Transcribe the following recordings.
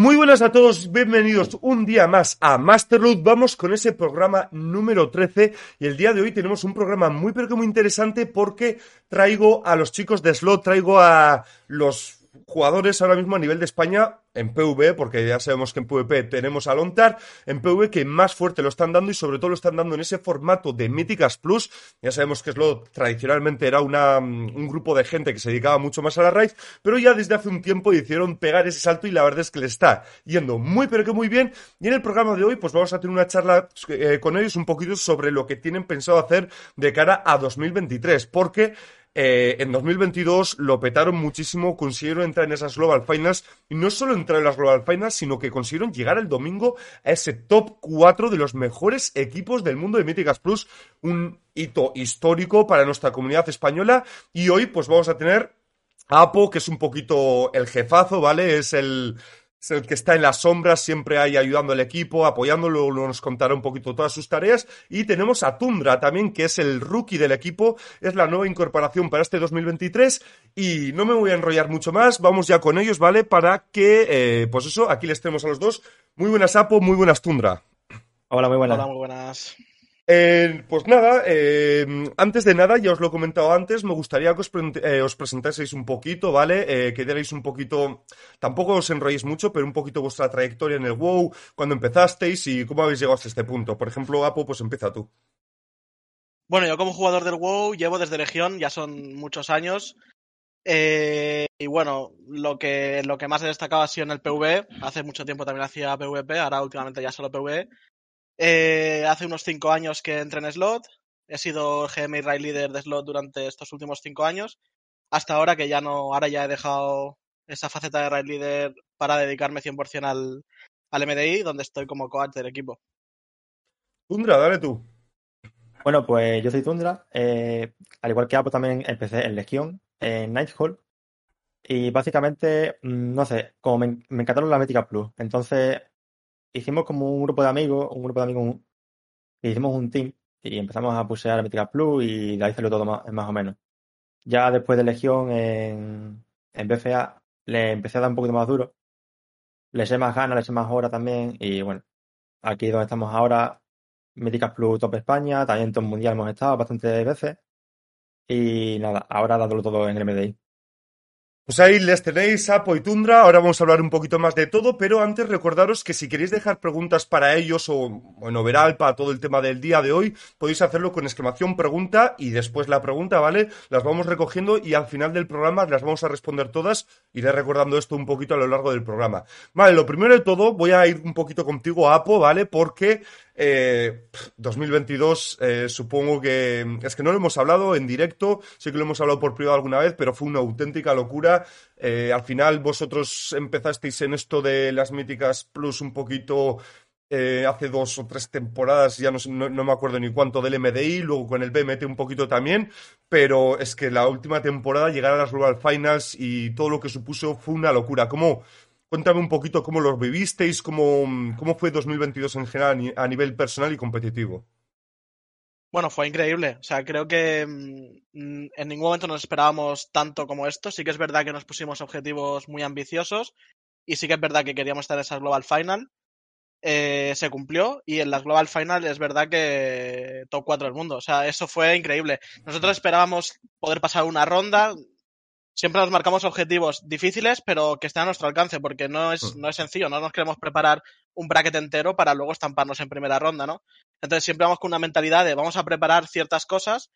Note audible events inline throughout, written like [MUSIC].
Muy buenas a todos, bienvenidos un día más a Masterload. Vamos con ese programa número 13 y el día de hoy tenemos un programa muy pero que muy interesante porque traigo a los chicos de Slot, traigo a los jugadores ahora mismo a nivel de España en PV, porque ya sabemos que en PvP tenemos a Lontar, en PV que más fuerte lo están dando y sobre todo lo están dando en ese formato de Míticas Plus. Ya sabemos que Slot tradicionalmente era una, un grupo de gente que se dedicaba mucho más a la raid, pero ya desde hace un tiempo hicieron pegar ese salto y la verdad es que le está yendo muy pero que muy bien. Y en el programa de hoy pues vamos a tener una charla eh, con ellos un poquito sobre lo que tienen pensado hacer de cara a 2023, porque eh, en 2022 lo petaron muchísimo, consiguieron entrar en esas Global Finals y no solo entrar en las Global Finals, sino que consiguieron llegar el domingo a ese top 4 de los mejores equipos del mundo de Míticas Plus, un hito histórico para nuestra comunidad española y hoy pues vamos a tener Apo, que es un poquito el jefazo, ¿vale? Es el, es el que está en las sombras, siempre ahí ayudando al equipo, apoyándolo, nos contará un poquito todas sus tareas. Y tenemos a Tundra también, que es el rookie del equipo, es la nueva incorporación para este 2023. Y no me voy a enrollar mucho más, vamos ya con ellos, ¿vale? Para que, eh, pues eso, aquí les tenemos a los dos. Muy buenas, Apo, muy buenas, Tundra. Hola, muy buenas. Hola, muy buenas. Eh, pues nada, eh, antes de nada, ya os lo he comentado antes, me gustaría que os, eh, presentaseis un poquito, ¿vale? Eh, que dierais un poquito, tampoco os enrolléis mucho, pero un poquito vuestra trayectoria en el WoW, cuando empezasteis y cómo habéis llegado hasta este punto. Por ejemplo, Apo, pues empieza tú. Bueno, yo como jugador del WoW llevo desde Legión, ya son muchos años. Eh, y bueno, lo que, lo que más he destacado ha sido en el PvE. Hace mucho tiempo también hacía PvP, ahora últimamente ya solo PvE. Eh, hace unos cinco años que entré en Slot. He sido GM y Raid Leader de Slot durante estos últimos cinco años. Hasta ahora que ya no, ahora ya he dejado esa faceta de Raid Leader para dedicarme 100% al, al MDI, donde estoy como coach del equipo. Tundra, dale tú. Bueno, pues yo soy Tundra. Eh, al igual que Apo, también empecé en Legión, en Nighthall. Y básicamente, mm, no sé, como me, me encantaron las Métricas Plus. Entonces, hicimos como un grupo de amigos, un grupo de amigos, hicimos un team y empezamos a pusear Métricas Plus y de ahí salió todo más, más o menos. Ya después de Legión en, en BFA le empecé a dar un poquito más duro. Le sé más ganas, le sé más horas también. Y bueno, aquí donde estamos ahora, Míticas Plus Top España, también Mundial hemos estado bastantes veces. Y nada, ahora dándolo todo en el MDI. Pues ahí les tenéis, Apo y Tundra. Ahora vamos a hablar un poquito más de todo, pero antes recordaros que si queréis dejar preguntas para ellos o, bueno, overall para todo el tema del día de hoy, podéis hacerlo con exclamación pregunta y después la pregunta, ¿vale? Las vamos recogiendo y al final del programa las vamos a responder todas. Iré recordando esto un poquito a lo largo del programa. Vale, lo primero de todo, voy a ir un poquito contigo, Apo, ¿vale? Porque eh, 2022, eh, supongo que es que no lo hemos hablado en directo, sé que lo hemos hablado por privado alguna vez, pero fue una auténtica locura. Eh, al final vosotros empezasteis en esto de las míticas plus un poquito eh, hace dos o tres temporadas, ya no, me acuerdo ni cuánto del MDI, luego con el BMT un poquito también, pero es que la última temporada llegar a las Global Finals y todo lo que supuso fue una locura. ¿Cómo, Cuéntame un poquito cómo lo vivisteis, cómo, cómo fue 2022 en general a nivel personal y competitivo. Bueno, fue increíble. O sea, creo que mmm, en ningún momento nos esperábamos tanto como esto. Sí que es verdad que nos pusimos objetivos muy ambiciosos y sí que es verdad que queríamos estar en esa Global Final. Eh, se cumplió y en las Global Final es verdad que top 4 del mundo. O sea, eso fue increíble. Nosotros esperábamos poder pasar una ronda, siempre nos marcamos objetivos difíciles, pero que estén a nuestro alcance, porque no es, no es sencillo, no nos queremos preparar un bracket entero para luego estamparnos en primera ronda, ¿no? Entonces siempre vamos con una mentalidad de vamos a preparar ciertas cosas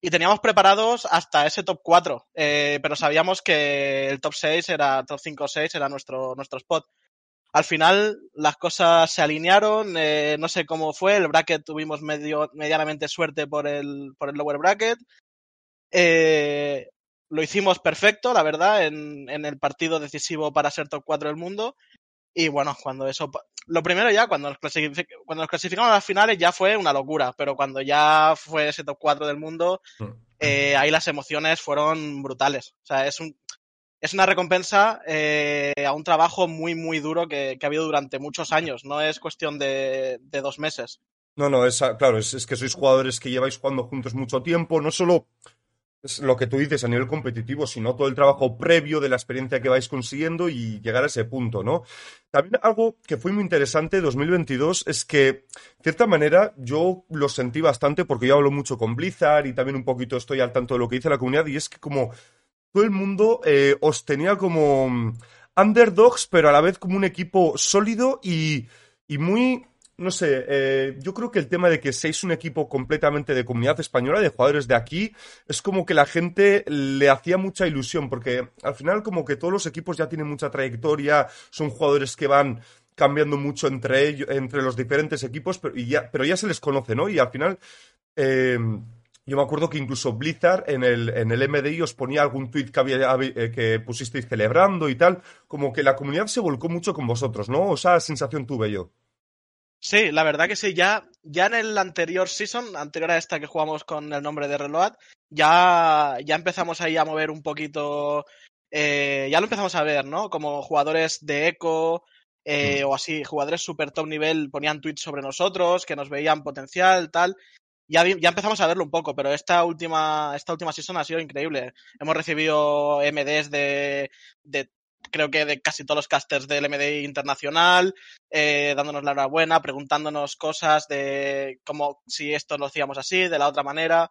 y teníamos preparados hasta ese top 4, eh, pero sabíamos que el top 6 era, top 5 o 6 era nuestro, nuestro spot. Al final las cosas se alinearon, eh, no sé cómo fue, el bracket tuvimos medio, medianamente suerte por el, por el lower bracket. Eh, lo hicimos perfecto, la verdad, en, en, el partido decisivo para ser top 4 del mundo. Y bueno, cuando eso. Lo primero ya, cuando nos, cuando nos clasificamos a las finales ya fue una locura, pero cuando ya fue ese top 4 del mundo, mm. eh, ahí las emociones fueron brutales. O sea, es un. Es una recompensa eh, a un trabajo muy, muy duro que, que, ha habido durante muchos años. No es cuestión de, de dos meses. No, no, es, claro, es, es, que sois jugadores que lleváis jugando juntos mucho tiempo, no solo es lo que tú dices a nivel competitivo, sino todo el trabajo previo de la experiencia que vais consiguiendo y llegar a ese punto, ¿no? También algo que fue muy interesante 2022 es que, de cierta manera, yo lo sentí bastante porque yo hablo mucho con Blizzard y también un poquito estoy al tanto de lo que dice la comunidad y es que como todo el mundo eh, os tenía como mm, underdogs, pero a la vez como un equipo sólido y, y muy no sé, eh, yo creo que el tema de que seáis un equipo completamente de comunidad española, de jugadores de aquí, es como que la gente le hacía mucha ilusión, porque al final como que todos los equipos ya tienen mucha trayectoria, son jugadores que van cambiando mucho entre ellos, entre los diferentes equipos, pero ya, se les conoce, ¿no? Y al final, eh, yo me acuerdo que incluso Blizzard en el, en el MDI os ponía algún tweet que, había, eh, que pusisteis celebrando y tal, como que la comunidad se volcó mucho con vosotros, ¿no? O esa sensación tuve yo. Sí, la verdad que sí. Ya, ya en el anterior season, anterior a esta que jugamos con el nombre de Reload, ya, ya empezamos ahí a mover un poquito. Eh, ya lo empezamos a ver, ¿no? Como jugadores de eco eh, mm. o así, jugadores super top nivel ponían tweets sobre nosotros, que nos veían potencial, tal. Ya, ya empezamos a verlo un poco, pero esta última, esta última season ha sido increíble. Hemos recibido MDs de, de creo que de casi todos los casters del MDI internacional, eh, dándonos la enhorabuena, preguntándonos cosas de cómo si esto lo hacíamos así, de la otra manera.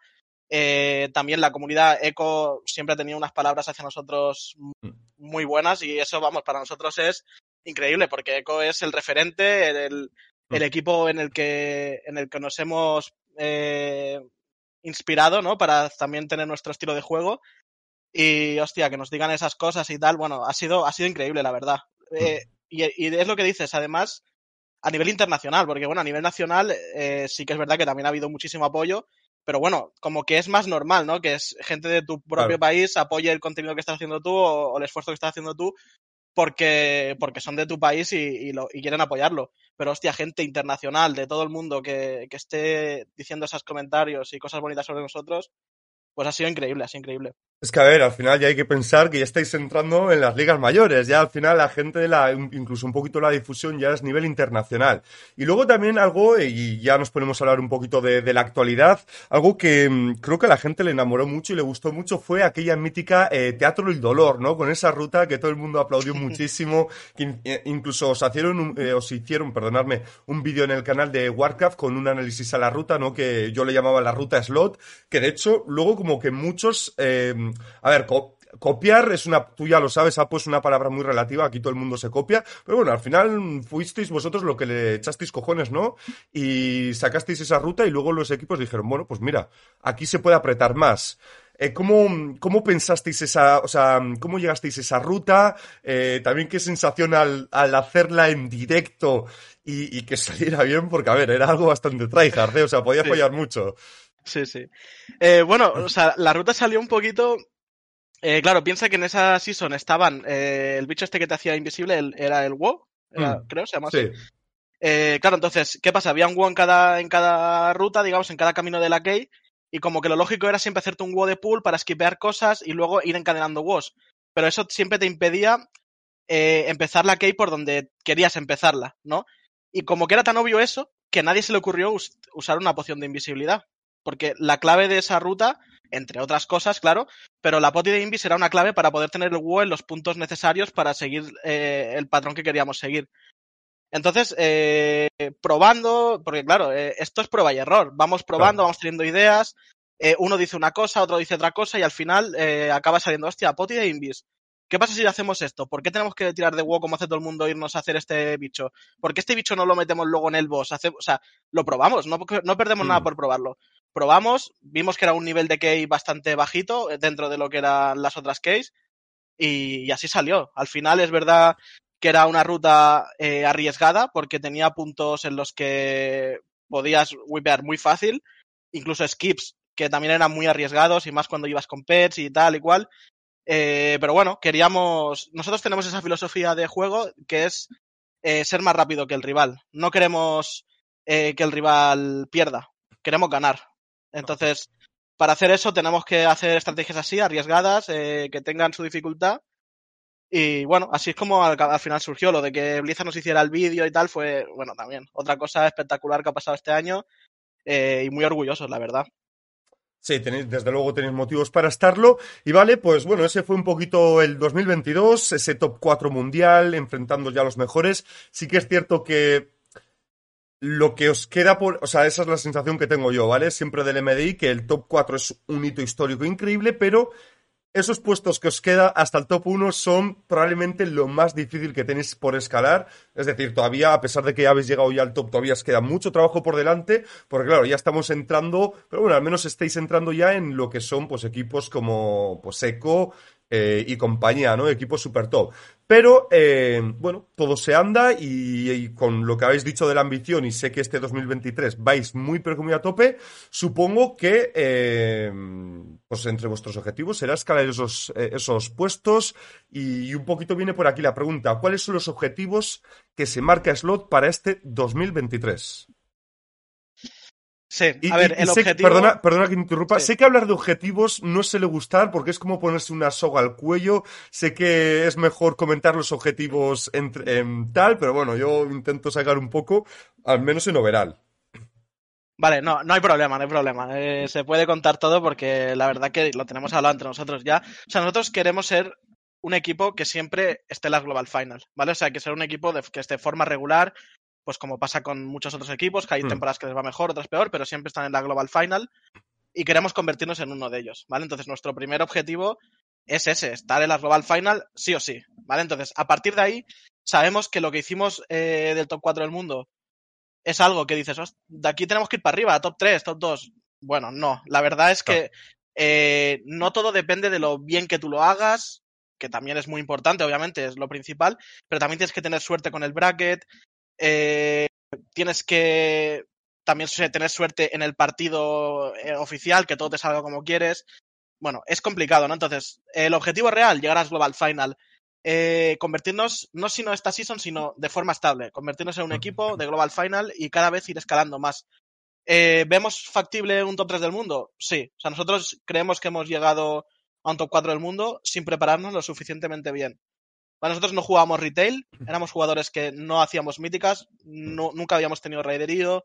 Eh, también la comunidad ECO siempre ha tenido unas palabras hacia nosotros mm. muy buenas y eso, vamos, para nosotros es increíble porque ECO es el referente, el, el mm. equipo en el que, en el que nos hemos eh, inspirado, ¿no? Para también tener nuestro estilo de juego y hostia, que nos digan esas cosas y tal, bueno, ha sido, ha sido increíble, la verdad. Eh, y, y, es lo que dices, además, a nivel internacional, porque bueno, a nivel nacional eh, sí que es verdad que también ha habido muchísimo apoyo, pero bueno, como que es más normal, ¿no? Que es gente de tu propio país apoye el contenido que estás haciendo tú o, o, el esfuerzo que estás haciendo tú porque, porque son de tu país y, y, lo, y, quieren apoyarlo. Pero hostia, gente internacional de todo el mundo que, que esté diciendo esos comentarios y cosas bonitas sobre nosotros, pues ha sido increíble, ha sido increíble. Es que, a ver, al final ya hay que pensar que ya estáis entrando en las ligas mayores. Ya al final la gente de la, incluso un poquito la difusión ya es nivel internacional. Y luego también algo, y ya nos ponemos a hablar un poquito de, de la actualidad, algo que mm, creo que a la gente le enamoró mucho y le gustó mucho fue aquella mítica eh, Teatro del Dolor, ¿no? Con esa ruta que todo el mundo aplaudió [LAUGHS] muchísimo, que eh, incluso os hicieron, eh, os hicieron, perdonadme, un vídeo en el canal de Warcraft con un análisis a la ruta, ¿no? Que yo le llamaba la ruta slot, que de hecho luego como que muchos... Eh, a ver, copiar es una, tú ya lo sabes, Apo es una palabra muy relativa, aquí todo el mundo se copia, pero bueno, al final fuisteis vosotros lo que le echasteis cojones, ¿no? Y sacasteis esa ruta y luego los equipos dijeron, bueno, pues mira, aquí se puede apretar más. Eh, ¿cómo, ¿Cómo pensasteis esa, o sea, cómo llegasteis a esa ruta? Eh, también qué sensación al, al hacerla en directo y, y, que [LAUGHS] saliera bien, porque a ver, era algo bastante tryhard, ¿eh? o sea, podía sí. fallar mucho. Sí, sí. Eh, bueno, o sea, la ruta salió un poquito eh, claro, piensa que en esa season estaban eh, el bicho este que te hacía invisible, el, era el WoW, era, mm, creo, se llama así. Eh, claro, entonces, ¿qué pasa? Había un WoW en cada, en cada ruta, digamos, en cada camino de la key, y como que lo lógico era siempre hacerte un WoW de pool para skipear cosas y luego ir encadenando WoWs. Pero eso siempre te impedía eh, empezar la key por donde querías empezarla, ¿no? Y como que era tan obvio eso, que a nadie se le ocurrió us usar una poción de invisibilidad. Porque la clave de esa ruta entre otras cosas, claro, pero la poti de Invi será una clave para poder tener el WoW en los puntos necesarios para seguir eh, el patrón que queríamos seguir. Entonces, eh, probando, porque claro, eh, esto es prueba y error. Vamos probando, claro. vamos teniendo ideas. Eh, uno dice una cosa, otro dice otra cosa y al final eh, acaba saliendo, hostia, poti de Invis. ¿Qué pasa si hacemos esto? ¿Por qué tenemos que tirar de WoW como hace todo el mundo irnos a hacer este bicho? ¿Por qué este bicho no lo metemos luego en el boss? Hace, o sea, lo probamos, no, no perdemos mm. nada por probarlo probamos, vimos que era un nivel de key bastante bajito eh, dentro de lo que eran las otras keys y, así salió. Al final es verdad que era una ruta eh, arriesgada porque tenía puntos en los que podías wipear muy fácil, incluso skips que también eran muy arriesgados y más cuando ibas con pets y tal y cual. Eh, pero bueno, queríamos. Nosotros tenemos esa filosofía de juego que es eh, ser más rápido que el rival. No queremos eh, que el rival pierda, queremos ganar. Entonces, para hacer eso tenemos que hacer estrategias así, arriesgadas, que tengan su dificultad. Y bueno, así es como al, al, final surgió lo de que Blizzard nos hiciera el vídeo y tal, fue, bueno, también otra cosa espectacular que ha pasado este año y muy orgullosos, la verdad. Sí, tenéis, desde luego tenéis motivos para estarlo. Y vale, pues bueno, ese fue un poquito el 2022, ese top 4 mundial, enfrentando ya a los mejores. Sí que es cierto que lo que os queda por. O sea, esa es la sensación que tengo yo, ¿vale? Siempre del MDI, que el top 4 es un hito histórico increíble, pero esos puestos que os queda hasta el top 1 son probablemente lo más difícil que tenéis por escalar. Es decir, todavía, a pesar de que ya habéis llegado ya al top, todavía os queda mucho trabajo por delante, porque claro, ya estamos entrando, pero bueno, al menos estáis entrando ya en lo que son pues equipos como pues Eco, eh, y compañía, ¿no? Equipo super top. Pero, eh, bueno, todo se anda y, con lo que habéis dicho de la ambición y sé que este 2023 vais muy pero muy a tope, supongo que, eh, pues entre vuestros objetivos será escalar esos, eh, esos puestos y, un poquito viene por aquí la pregunta, ¿cuáles son los objetivos que se marca Slot para este 2023? Sí, y, a ver, el sé, objetivo. Perdona, perdona que me interrumpa. Sí. Sé que hablar de objetivos no suele gustar porque es como ponerse una soga al cuello. Sé que es mejor comentar los objetivos entre, en tal, pero bueno, yo intento sacar un poco, al menos en overall. Vale, no, no hay problema, no hay problema. Eh, se puede contar todo porque la verdad que lo tenemos hablado entre nosotros ya. O sea, nosotros queremos ser un equipo que siempre esté en la Global Final, ¿vale? O sea, que ser un equipo de, que esté de forma regular, pues como pasa con muchos otros equipos, que hay Mm. temporadas que les va mejor, otras peor, pero siempre están en la Global Final y queremos convertirnos en uno de ellos, ¿vale? Entonces nuestro primer objetivo es ese, estar en la Global Final sí o sí, ¿vale? Entonces, a partir de ahí, sabemos que lo que hicimos eh, del top 4 del mundo es algo que dices, "Host- de aquí tenemos que ir para arriba, top 3, top 2. Bueno, no, la verdad es que eh, no todo depende de lo bien que tú lo hagas, que también es muy importante, obviamente, es lo principal, pero también tienes que tener suerte con el bracket, eh, tienes que también tener suerte en el partido eh, oficial, que todo te salga como quieres. Bueno, es complicado, ¿no? Entonces, el objetivo real, llegar a Global Final, eh, convertirnos, no sino esta season, sino de forma estable, convertirnos en un equipo de Global Final y cada vez ir escalando más. Eh, ¿Vemos factible un top 3 del mundo? Sí. O sea, nosotros creemos que hemos llegado a un top 4 del mundo sin prepararnos lo suficientemente bien. Para nosotros no jugábamos retail, éramos jugadores que no hacíamos míticas, no- nunca habíamos tenido raiderío,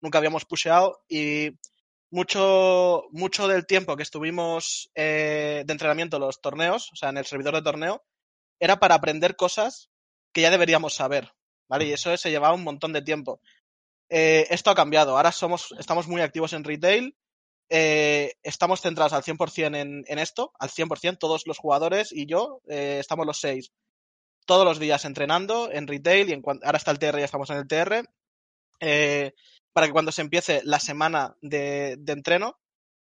nunca habíamos pusheado y mucho, mucho del tiempo que estuvimos eh, de entrenamiento en los torneos, o sea, en el servidor de torneo, era para aprender cosas que ya deberíamos saber, ¿vale? Y eso se llevaba un montón de tiempo. Eh, esto ha cambiado, ahora somos, estamos muy activos en retail, eh, estamos centrados al 100% en, en esto, al 100%, todos los jugadores y yo, estamos los seis todos los días entrenando en retail y en ahora está el TR, ya estamos en el TR, eh, para que cuando se empiece la semana de, de entreno,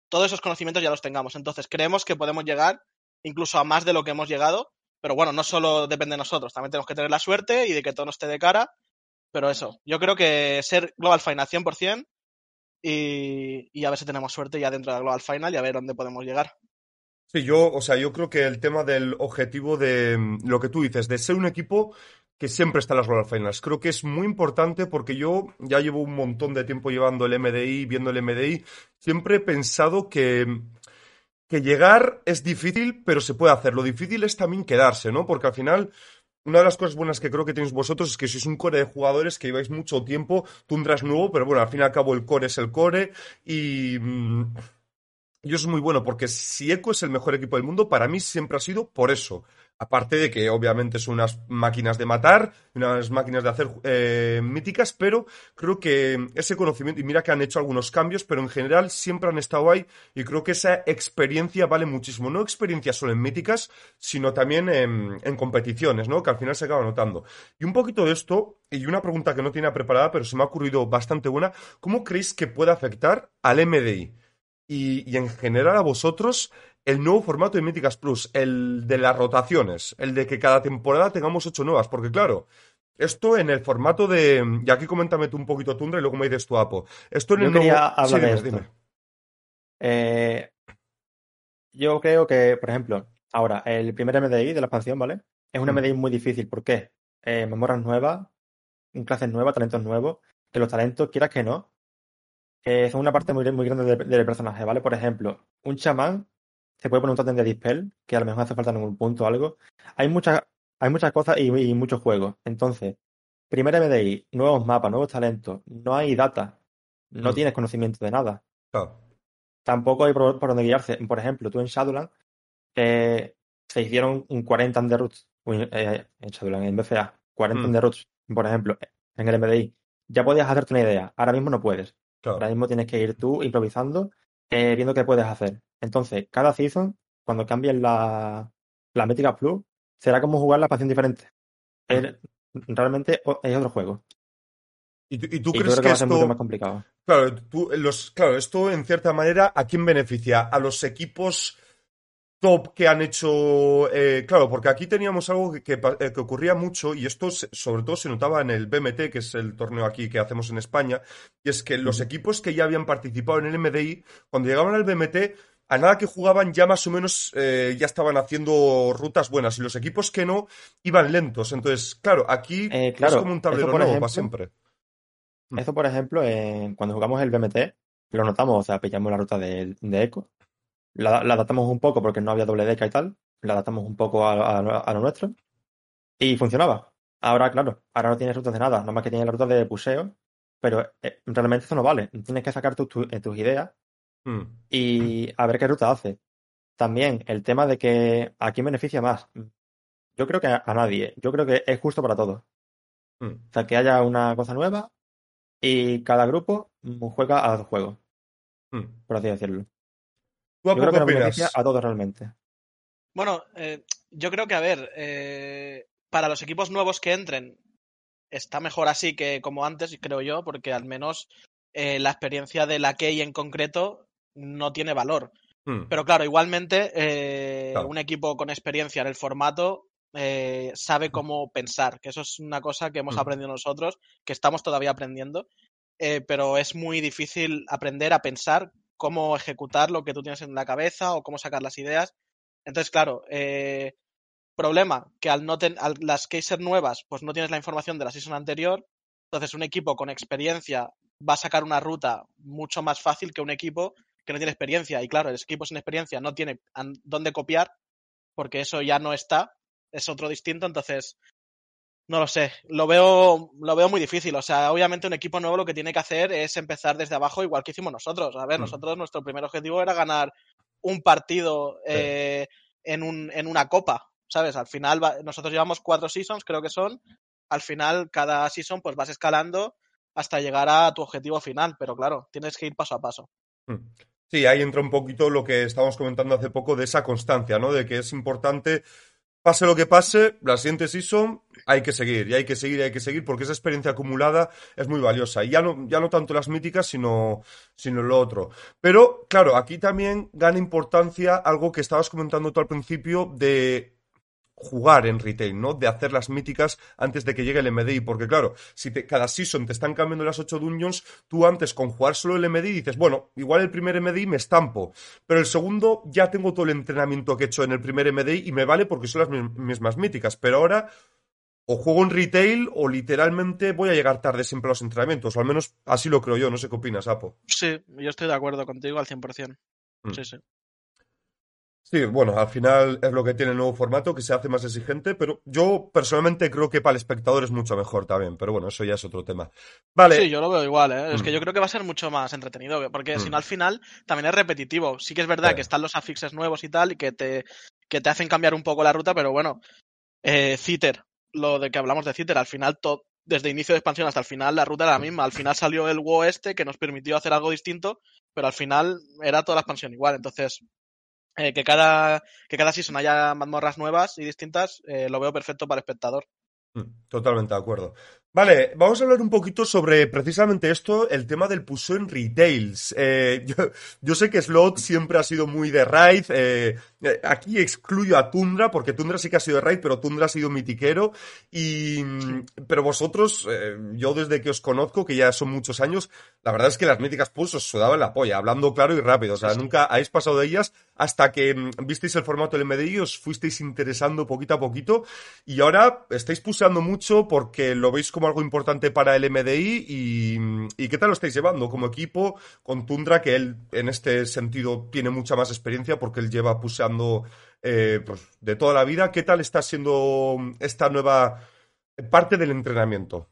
todos esos conocimientos ya los tengamos. Entonces, creemos que podemos llegar incluso a más de lo que hemos llegado, pero bueno, no solo depende de nosotros, también tenemos que tener la suerte y de que todo nos esté de cara, pero eso, yo creo que ser Global Final 100% y, y a ver si tenemos suerte ya dentro de la Global Final y a ver dónde podemos llegar. Sí, yo, o sea, yo creo que el tema del objetivo de mm, lo que tú dices, de ser un equipo que siempre está en las Global Finals, creo que es muy importante porque yo ya llevo un montón de tiempo llevando el MDI, viendo el MDI, siempre he pensado que, que llegar es difícil, pero se puede hacer. Lo difícil es también quedarse, ¿no? Porque al final, una de las cosas buenas que creo que tenéis vosotros es que sois un core de jugadores que lleváis mucho tiempo, Tundra es nuevo, pero bueno, al fin y al cabo el core es el core y... y eso es muy bueno, porque si Eco es el mejor equipo del mundo, para mí siempre ha sido por eso. Aparte de que obviamente son unas máquinas de matar, unas máquinas de hacer eh, míticas, pero creo que ese conocimiento, y mira que han hecho algunos cambios, pero en general siempre han estado ahí y creo que esa experiencia vale muchísimo. No experiencia solo en míticas, sino también en, en competiciones, ¿no? Que al final se acaba notando. Y un poquito de esto, y una pregunta que no tenía preparada, pero se me ha ocurrido bastante buena, ¿cómo creéis que puede afectar al MDI? Y, y en general a vosotros el nuevo formato de Míticas Plus, el de las rotaciones, el de que cada temporada tengamos ocho nuevas, porque claro, esto en el formato de... Y aquí coméntame tú un poquito Tundra y luego me dices tu Apo. Esto en Yo el quería nuevo... hablar Sí, de dime, esto. dime. Eh, yo creo que, por ejemplo, Ahora, el primer MDI de la expansión, ¿vale? Es un Mm. MDI muy difícil. ¿Por qué? Eh, memoras nuevas, clases nuevas, talentos nuevos. Que los talentos, quieras que no, eh, son una parte muy, muy grande del, del personaje, ¿vale? Por ejemplo, un chamán se puede poner un totem de Dispel, que a lo mejor hace falta en algún punto o algo. Hay muchas, hay muchas cosas y, y muchos juegos. Entonces, primer MDI, nuevos mapas, nuevos talentos. No hay data. No Mm. tienes conocimiento de nada. Tampoco hay por, por dónde guiarse. Por ejemplo, tú en Shadowland eh, se hicieron un 40 underroots eh, en Shadowland, en BCA, 40 Mm. underroots, por ejemplo, en el MDI. Ya podías hacerte una idea. Ahora mismo no puedes. Claro. Ahora mismo tienes que ir tú improvisando, eh, viendo qué puedes hacer. Entonces, cada season, cuando cambien la, la Mítica Plus, será como jugar la expansión diferente. Es- realmente es otro juego. ¿Y tú, y tú Y yo crees que que va a ser mucho esto, más complicado. claro, tú, los, claro, esto en cierta manera, ¿a quién beneficia? ¿A los equipos top que han hecho, eh, claro, porque aquí teníamos algo que, que eh, que ocurría mucho y esto sobre todo se notaba en el BMT, que es el torneo aquí que hacemos en España, y es que los equipos que ya habían participado en el MDI, cuando llegaban al BMT, a nada que jugaban ya más o menos eh, ya estaban haciendo rutas buenas y los equipos que no iban lentos. Entonces, claro, aquí Eh, claro, es como un tablero nuevo ejemplo, para siempre. Eso, por ejemplo, cuando jugamos el BMT, lo notamos, o sea, pillamos la ruta de, de Eco, la, la adaptamos un poco porque no había doble deca y tal, la adaptamos un poco a, a- a lo nuestro y funcionaba. Ahora, claro, ahora no tienes rutas de nada, nomás que tienes la ruta de puseo, pero eh, realmente eso no vale. Tienes que sacar tus- tu- eh, tus ideas Mm. y a ver qué ruta hace. También el tema de que a quién beneficia más. Yo creo que a, a nadie. Yo creo que es justo para todos. Mm. O sea, que haya una cosa nueva y cada grupo juega a los juegos, Mm. por así decirlo. ¿Tú a Yo creo que beneficia a todos realmente. Bueno, eh, yo creo que, a ver, eh, para los equipos nuevos que entren, está mejor así que como antes, creo yo, porque al menos eh, la experiencia de la Key en concreto no tiene valor. Mm. Pero claro, igualmente, eh, Claro. un equipo con experiencia en el formato eh, sabe cómo pensar, que eso es una cosa que hemos Mm. aprendido nosotros, que estamos todavía aprendiendo, eh, pero es muy difícil aprender a pensar cómo ejecutar lo que tú tienes en la cabeza o cómo sacar las ideas. Entonces, claro, eh, problema, que al no ten- al- las cases nuevas, pues no tienes la información de la season anterior, entonces un equipo con experiencia va a sacar una ruta mucho más fácil que un equipo que no tiene experiencia. Y claro, el equipo sin experiencia no tiene dónde copiar, porque eso ya no está, es otro distinto, entonces no lo sé, lo veo, lo veo muy difícil. O sea, obviamente un equipo nuevo lo que tiene que hacer es empezar desde abajo, igual que hicimos nosotros. A ver, Mm. nosotros nuestro primer objetivo era ganar un partido eh, en, un, en una copa, ¿sabes? Al final va- nosotros llevamos cuatro seasons, creo que son. Al final, cada season, pues vas escalando hasta llegar a tu objetivo final. Pero claro, tienes que ir paso a paso. Mm. Sí, ahí entra un poquito lo que estábamos comentando hace poco de esa constancia, ¿no? De que es importante, pase lo que pase, la siguiente season hay que seguir, y hay que seguir, y hay que seguir, porque esa experiencia acumulada es muy valiosa. Y ya no, ya no tanto las míticas, sino, sino lo otro. Pero, claro, aquí también gana importancia algo que estabas comentando tú al principio de jugar en retail, ¿no? De hacer las míticas antes de que llegue el MDI, porque claro, si te- cada season te están cambiando las 8 dungeons, tú antes con jugar solo el MDI dices, bueno, igual el primer MDI me estampo, pero el segundo ya tengo todo el entrenamiento que he hecho en el primer MDI y me vale porque son las mi- mismas míticas, pero ahora o juego en retail o literalmente voy a llegar tarde siempre a los entrenamientos, o al menos así lo creo yo, no sé qué opinas, Apo. Sí, yo estoy de acuerdo contigo al 100%. Mm. Sí, sí. Sí, bueno, al final es lo que tiene el nuevo formato, que se hace más exigente, pero yo personalmente creo que para el espectador es mucho mejor también, pero bueno, eso ya es otro tema. Vale, Sí, yo lo veo igual, ¿eh? Es Mm. que yo creo que va a ser mucho más entretenido, porque si Mm. no al final también es repetitivo. Sí que es verdad Sí. que están los afixes nuevos y tal, y que te, que te hacen cambiar un poco la ruta, pero bueno, eh, Citer, lo de que hablamos de Citer, al final, to- desde inicio de expansión hasta el final, la ruta era la misma. Al final salió el WoW este, que nos permitió hacer algo distinto, pero al final era toda la expansión igual. Entonces, eh, que cada que cada season haya mazmorras nuevas y distintas, eh, lo veo perfecto para el espectador. Mm, Totalmente de acuerdo. Vale, vamos a hablar un poquito sobre precisamente esto, el tema del puso en retails. Eh, [LAUGHS] yo, yo, sé que Slot siempre ha sido muy de raid. Eh, eh, aquí excluyo a Tundra, porque Tundra sí que ha sido de raid, pero Tundra ha sido mitiquero. Y, pero vosotros, eh, yo desde que os conozco, que ya son muchos años, la verdad es que las míticas push os sudaban la polla, hablando claro y rápido. O sea, nunca habéis pasado de ellas hasta que mm, visteis el formato del MDI, os fuisteis interesando poquito a poquito. Y ahora estáis pulsando mucho porque lo veis como algo importante para el MDI. Y, y qué tal lo estáis llevando como equipo con Tundra, que él en este sentido tiene mucha más experiencia porque él lleva pulsando eh, pues, de toda la vida. ¿Qué tal está siendo esta nueva parte del entrenamiento?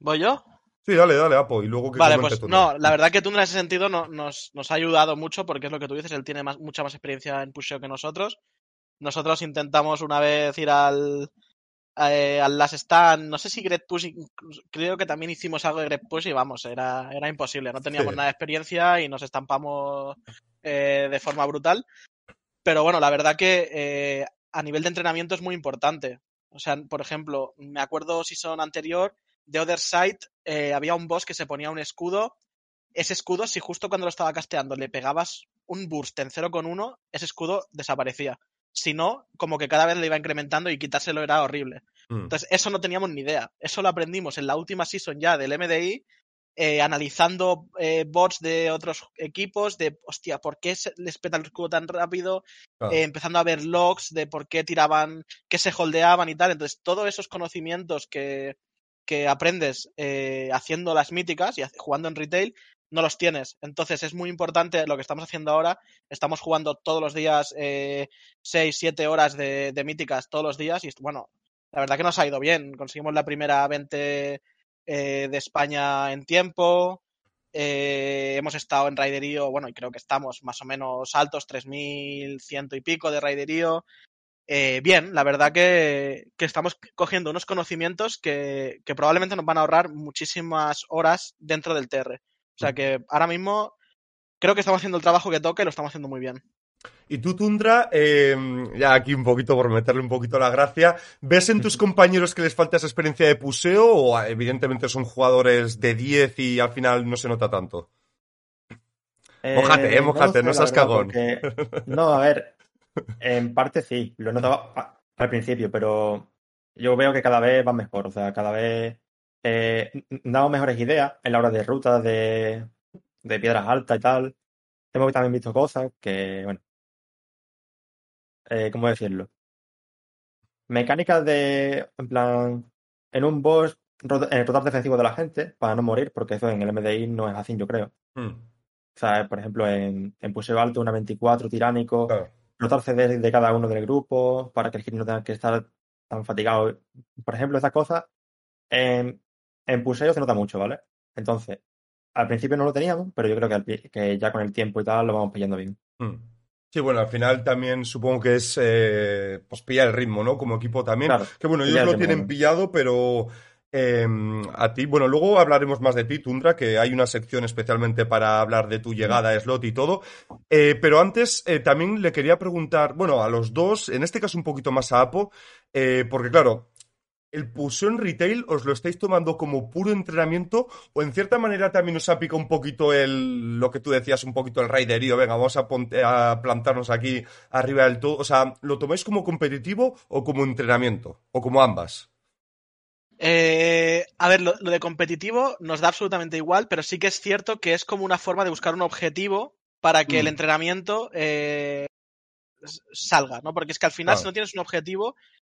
¿Voy yo? Sí, dale, dale, Apo, y luego que Vale, pues no, la verdad que Tundra en ese sentido no, nos, nos, ha ayudado mucho porque es lo que tú dices, él tiene más, mucha más experiencia en pusheo que nosotros. Nosotros intentamos una vez ir al, eh, al Last Stand, no sé si Great Push, creo que también hicimos algo de Great Push y vamos, era, era imposible, no teníamos sí. nada de experiencia y nos estampamos eh, de forma brutal. Pero bueno, la verdad que eh, a nivel de entrenamiento es muy importante. O sea, por ejemplo, me acuerdo si son anterior, de Other Side eh, había un boss que se ponía un escudo. Ese escudo, si justo cuando lo estaba casteando le pegabas un burst en 0,1, ese escudo desaparecía. Si no, como que cada vez le iba incrementando y quitárselo era horrible. Mm. Entonces, eso no teníamos ni idea. Eso lo aprendimos en la última season ya del MDI eh, analizando eh, bots de otros equipos, de, hostia, ¿por qué se les peta el escudo tan rápido? Claro. Eh, empezando a ver logs de por qué tiraban, qué se holdeaban y tal. Entonces, todos esos conocimientos que, que aprendes eh, haciendo las míticas y jugando en retail, no los tienes. Entonces, es muy importante lo que estamos haciendo ahora. Estamos jugando todos los días 6, 7 horas de, de míticas todos los días y, bueno, la verdad que nos ha ido bien. Conseguimos la primera 20 eh, de España en tiempo. Eh, hemos estado en Raiderío, bueno, y creo que estamos más o menos altos, 3.100 y pico de Raiderío. Eh, bien, la verdad que, que, estamos cogiendo unos conocimientos que, que, probablemente nos van a ahorrar muchísimas horas dentro del TR. O sea que ahora mismo creo que estamos haciendo el trabajo que toca y lo estamos haciendo muy bien. Y tú, Tundra, eh, ya aquí un poquito por meterle un poquito la gracia, ¿ves en tus compañeros que les falta esa experiencia de puseo o evidentemente son jugadores de 10 y al final no se nota tanto? Eh, mojate, eh, mojate, no, no seas cagón. Porque... [LAUGHS] No, a ver, en parte sí, lo he notado al principio, pero yo veo que cada vez va mejor, o sea, cada vez eh, damos mejores ideas en la hora de rutas, de, de piedras altas y tal. Hemos también visto cosas que, bueno, eh, ¿cómo decirlo? Mecánicas de, en plan, en un boss, en el rotar defensivo de la gente para no morir, porque eso en el MDI no es así, yo creo. Hmm. O sea, por ejemplo, en, en puseo alto, una 24 tiránico, claro. rotar CD de cada uno del grupo para que el hit no tenga que estar tan fatigado. Por ejemplo, esas cosas en puseo se nota mucho, ¿vale? Entonces, al principio no lo teníamos, pero yo creo que, ya con el tiempo y tal lo vamos pillando bien. Hmm. Sí, bueno, al final también supongo que es eh, pues pillar el ritmo, ¿no? Como equipo también. Claro, que bueno, ellos lo tienen pillado, pero eh, a ti, bueno, luego hablaremos más de ti, Tundra, que hay una sección especialmente para hablar de tu llegada a Slot y todo. Eh, pero antes también le quería preguntar, bueno, a los dos, en este caso un poquito más a Apo, porque claro, el en retail os lo estáis tomando como puro entrenamiento o en cierta manera también os ha picado un poquito el, lo que tú decías, un poquito el raiderío, venga, vamos a, ponte, a plantarnos aquí arriba del todo, o sea, ¿lo tomáis como competitivo o como entrenamiento? ¿O como ambas? Eh, a ver, lo, lo, de competitivo nos da absolutamente igual, pero sí que es cierto que es como una forma de buscar un objetivo para que mm. el entrenamiento eh, salga, ¿no? Porque es que al final, claro. si no tienes un objetivo,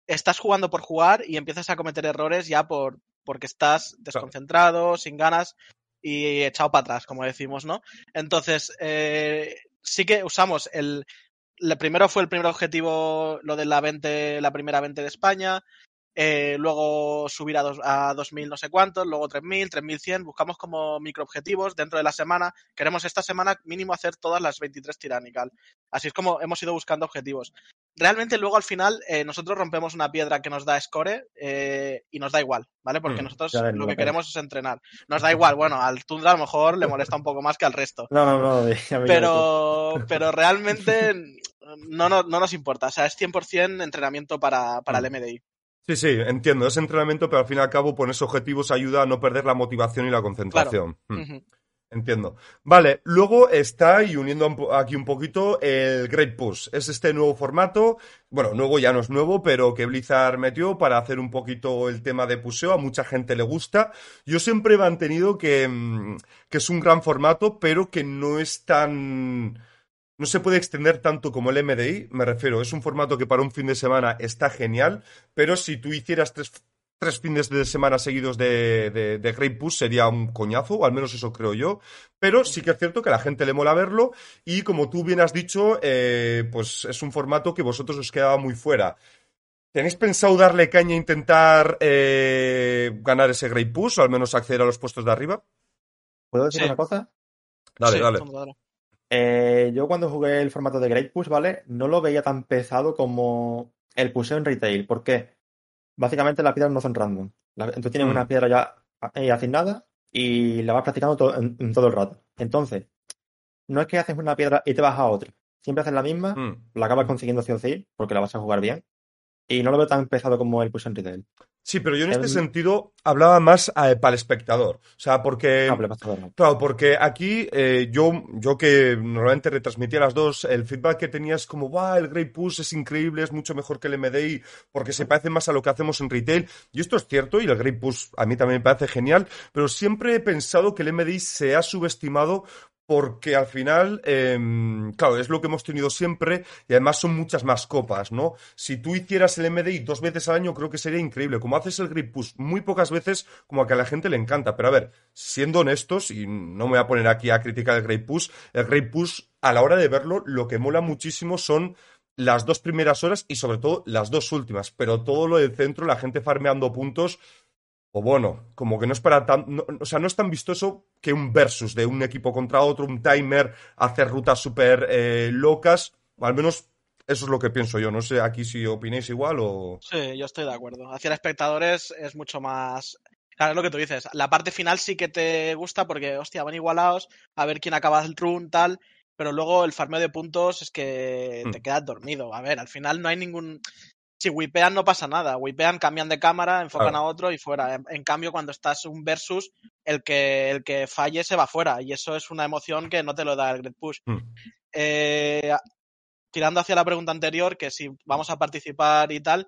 estás jugando por jugar y empiezas a cometer errores ya por porque estás desconcentrado, claro. sin ganas y echado para atrás, como decimos, ¿no? Entonces, eh, sí que usamos el, el primero fue el primer objetivo, lo de la 20, la primera 20 de España, eh, luego subir a, dos, a 2.000 no sé cuántos, luego 3.000, 3.100, buscamos como microobjetivos dentro de la semana. Queremos esta semana mínimo hacer todas las 23 tiranical. Así es como hemos ido buscando objetivos. Realmente luego al final eh, nosotros rompemos una piedra que nos da score eh, y nos da igual, ¿vale? Porque mm, nosotros lo que queremos es entrenar. Nos da igual, bueno, al Tundra a lo mejor le molesta un poco más que al resto. No, no, no. Pero, [LAUGHS] pero realmente no, no, no nos importa. O sea, es 100% entrenamiento para, para el MDI. Sí, sí, entiendo. Es entrenamiento, pero al fin y al cabo ponerse objetivos ayuda a no perder la motivación y la concentración. Claro. Mm. Entiendo. Vale, luego está, y uniendo aquí un poquito, el Great Push. Es este nuevo formato, bueno, nuevo ya no es nuevo, pero que Blizzard metió para hacer un poquito el tema de puseo. A mucha gente le gusta. Yo siempre he mantenido que, mm, que es un gran formato, pero que no es tan... No se puede extender tanto como el MDI, me refiero. Es un formato que para un fin de semana está genial, pero si tú hicieras tres, tres fines de semana seguidos de, de, de Great Push sería un coñazo, o al menos eso creo yo. Pero sí que es cierto que a la gente le mola verlo y como tú bien has dicho, eh, pues es un formato que vosotros os quedaba muy fuera. ¿Tenéis pensado darle caña e intentar eh, ganar ese Great Push o al menos acceder a los puestos de arriba? ¿Puedo decir Sí. una cosa? Dale, Sí, dale. Eh, yo cuando jugué el formato de Great Push, ¿vale? No lo veía tan pesado como el puseo en retail. ¿Por qué? Básicamente las piedras no son random. La- Tú tienes Mm. una piedra ya eh, asignada y la vas practicando to- en, en todo el rato. Entonces, no es que haces una piedra y te vas a otra. Siempre haces la misma, Mm. la acabas consiguiendo sí o sí, porque la vas a jugar bien. Y no lo veo tan pesado como el push en retail. Sí, pero yo en este sentido hablaba más eh, para el espectador. O sea, porque... Ah, verlo. Claro, porque aquí eh, yo, yo que normalmente retransmitía las dos, el feedback que tenía es como, va, el Great Push es increíble, es mucho mejor que el MDI, porque se parece más a lo que hacemos en retail. Y esto es cierto, y el Great Push a mí también me parece genial, pero siempre he pensado que el MDI se ha subestimado porque al final, em, claro, es lo que hemos tenido siempre y además son muchas más copas, ¿no? Si tú hicieras el MDI dos veces al año, creo que sería increíble. Como haces el Grip Push muy pocas veces, como que a la gente le encanta. Pero a ver, siendo honestos, y no me voy a poner aquí a criticar el Great Push, el Great Push, a la hora de verlo, lo que mola muchísimo son las dos primeras horas y sobre todo las dos últimas. Pero todo lo del centro, la gente farmeando puntos, o bueno, como que no es para tan. no- o sea, no es tan vistoso que un versus de un equipo contra otro, un timer, hacer rutas súper eh, locas. Al menos eso es lo que pienso yo. No sé aquí si opinéis igual o. Sí, yo estoy de acuerdo. Hacia espectadores es mucho más. Claro, es lo que tú dices. La parte final sí que te gusta porque, hostia, van igualados, a ver quién acaba el run, tal. Pero luego el farmeo de puntos es que te Mm. quedas dormido. A ver, al final no hay ningún. Si wipean no pasa nada. Wipean, cambian de cámara, enfocan Claro. a otro y fuera. En, en cambio, cuando estás un versus, el que, el que falle se va fuera. Y eso es una emoción que no te lo da el Great Push. Hmm. Eh, tirando hacia la pregunta anterior, que si vamos a participar y tal,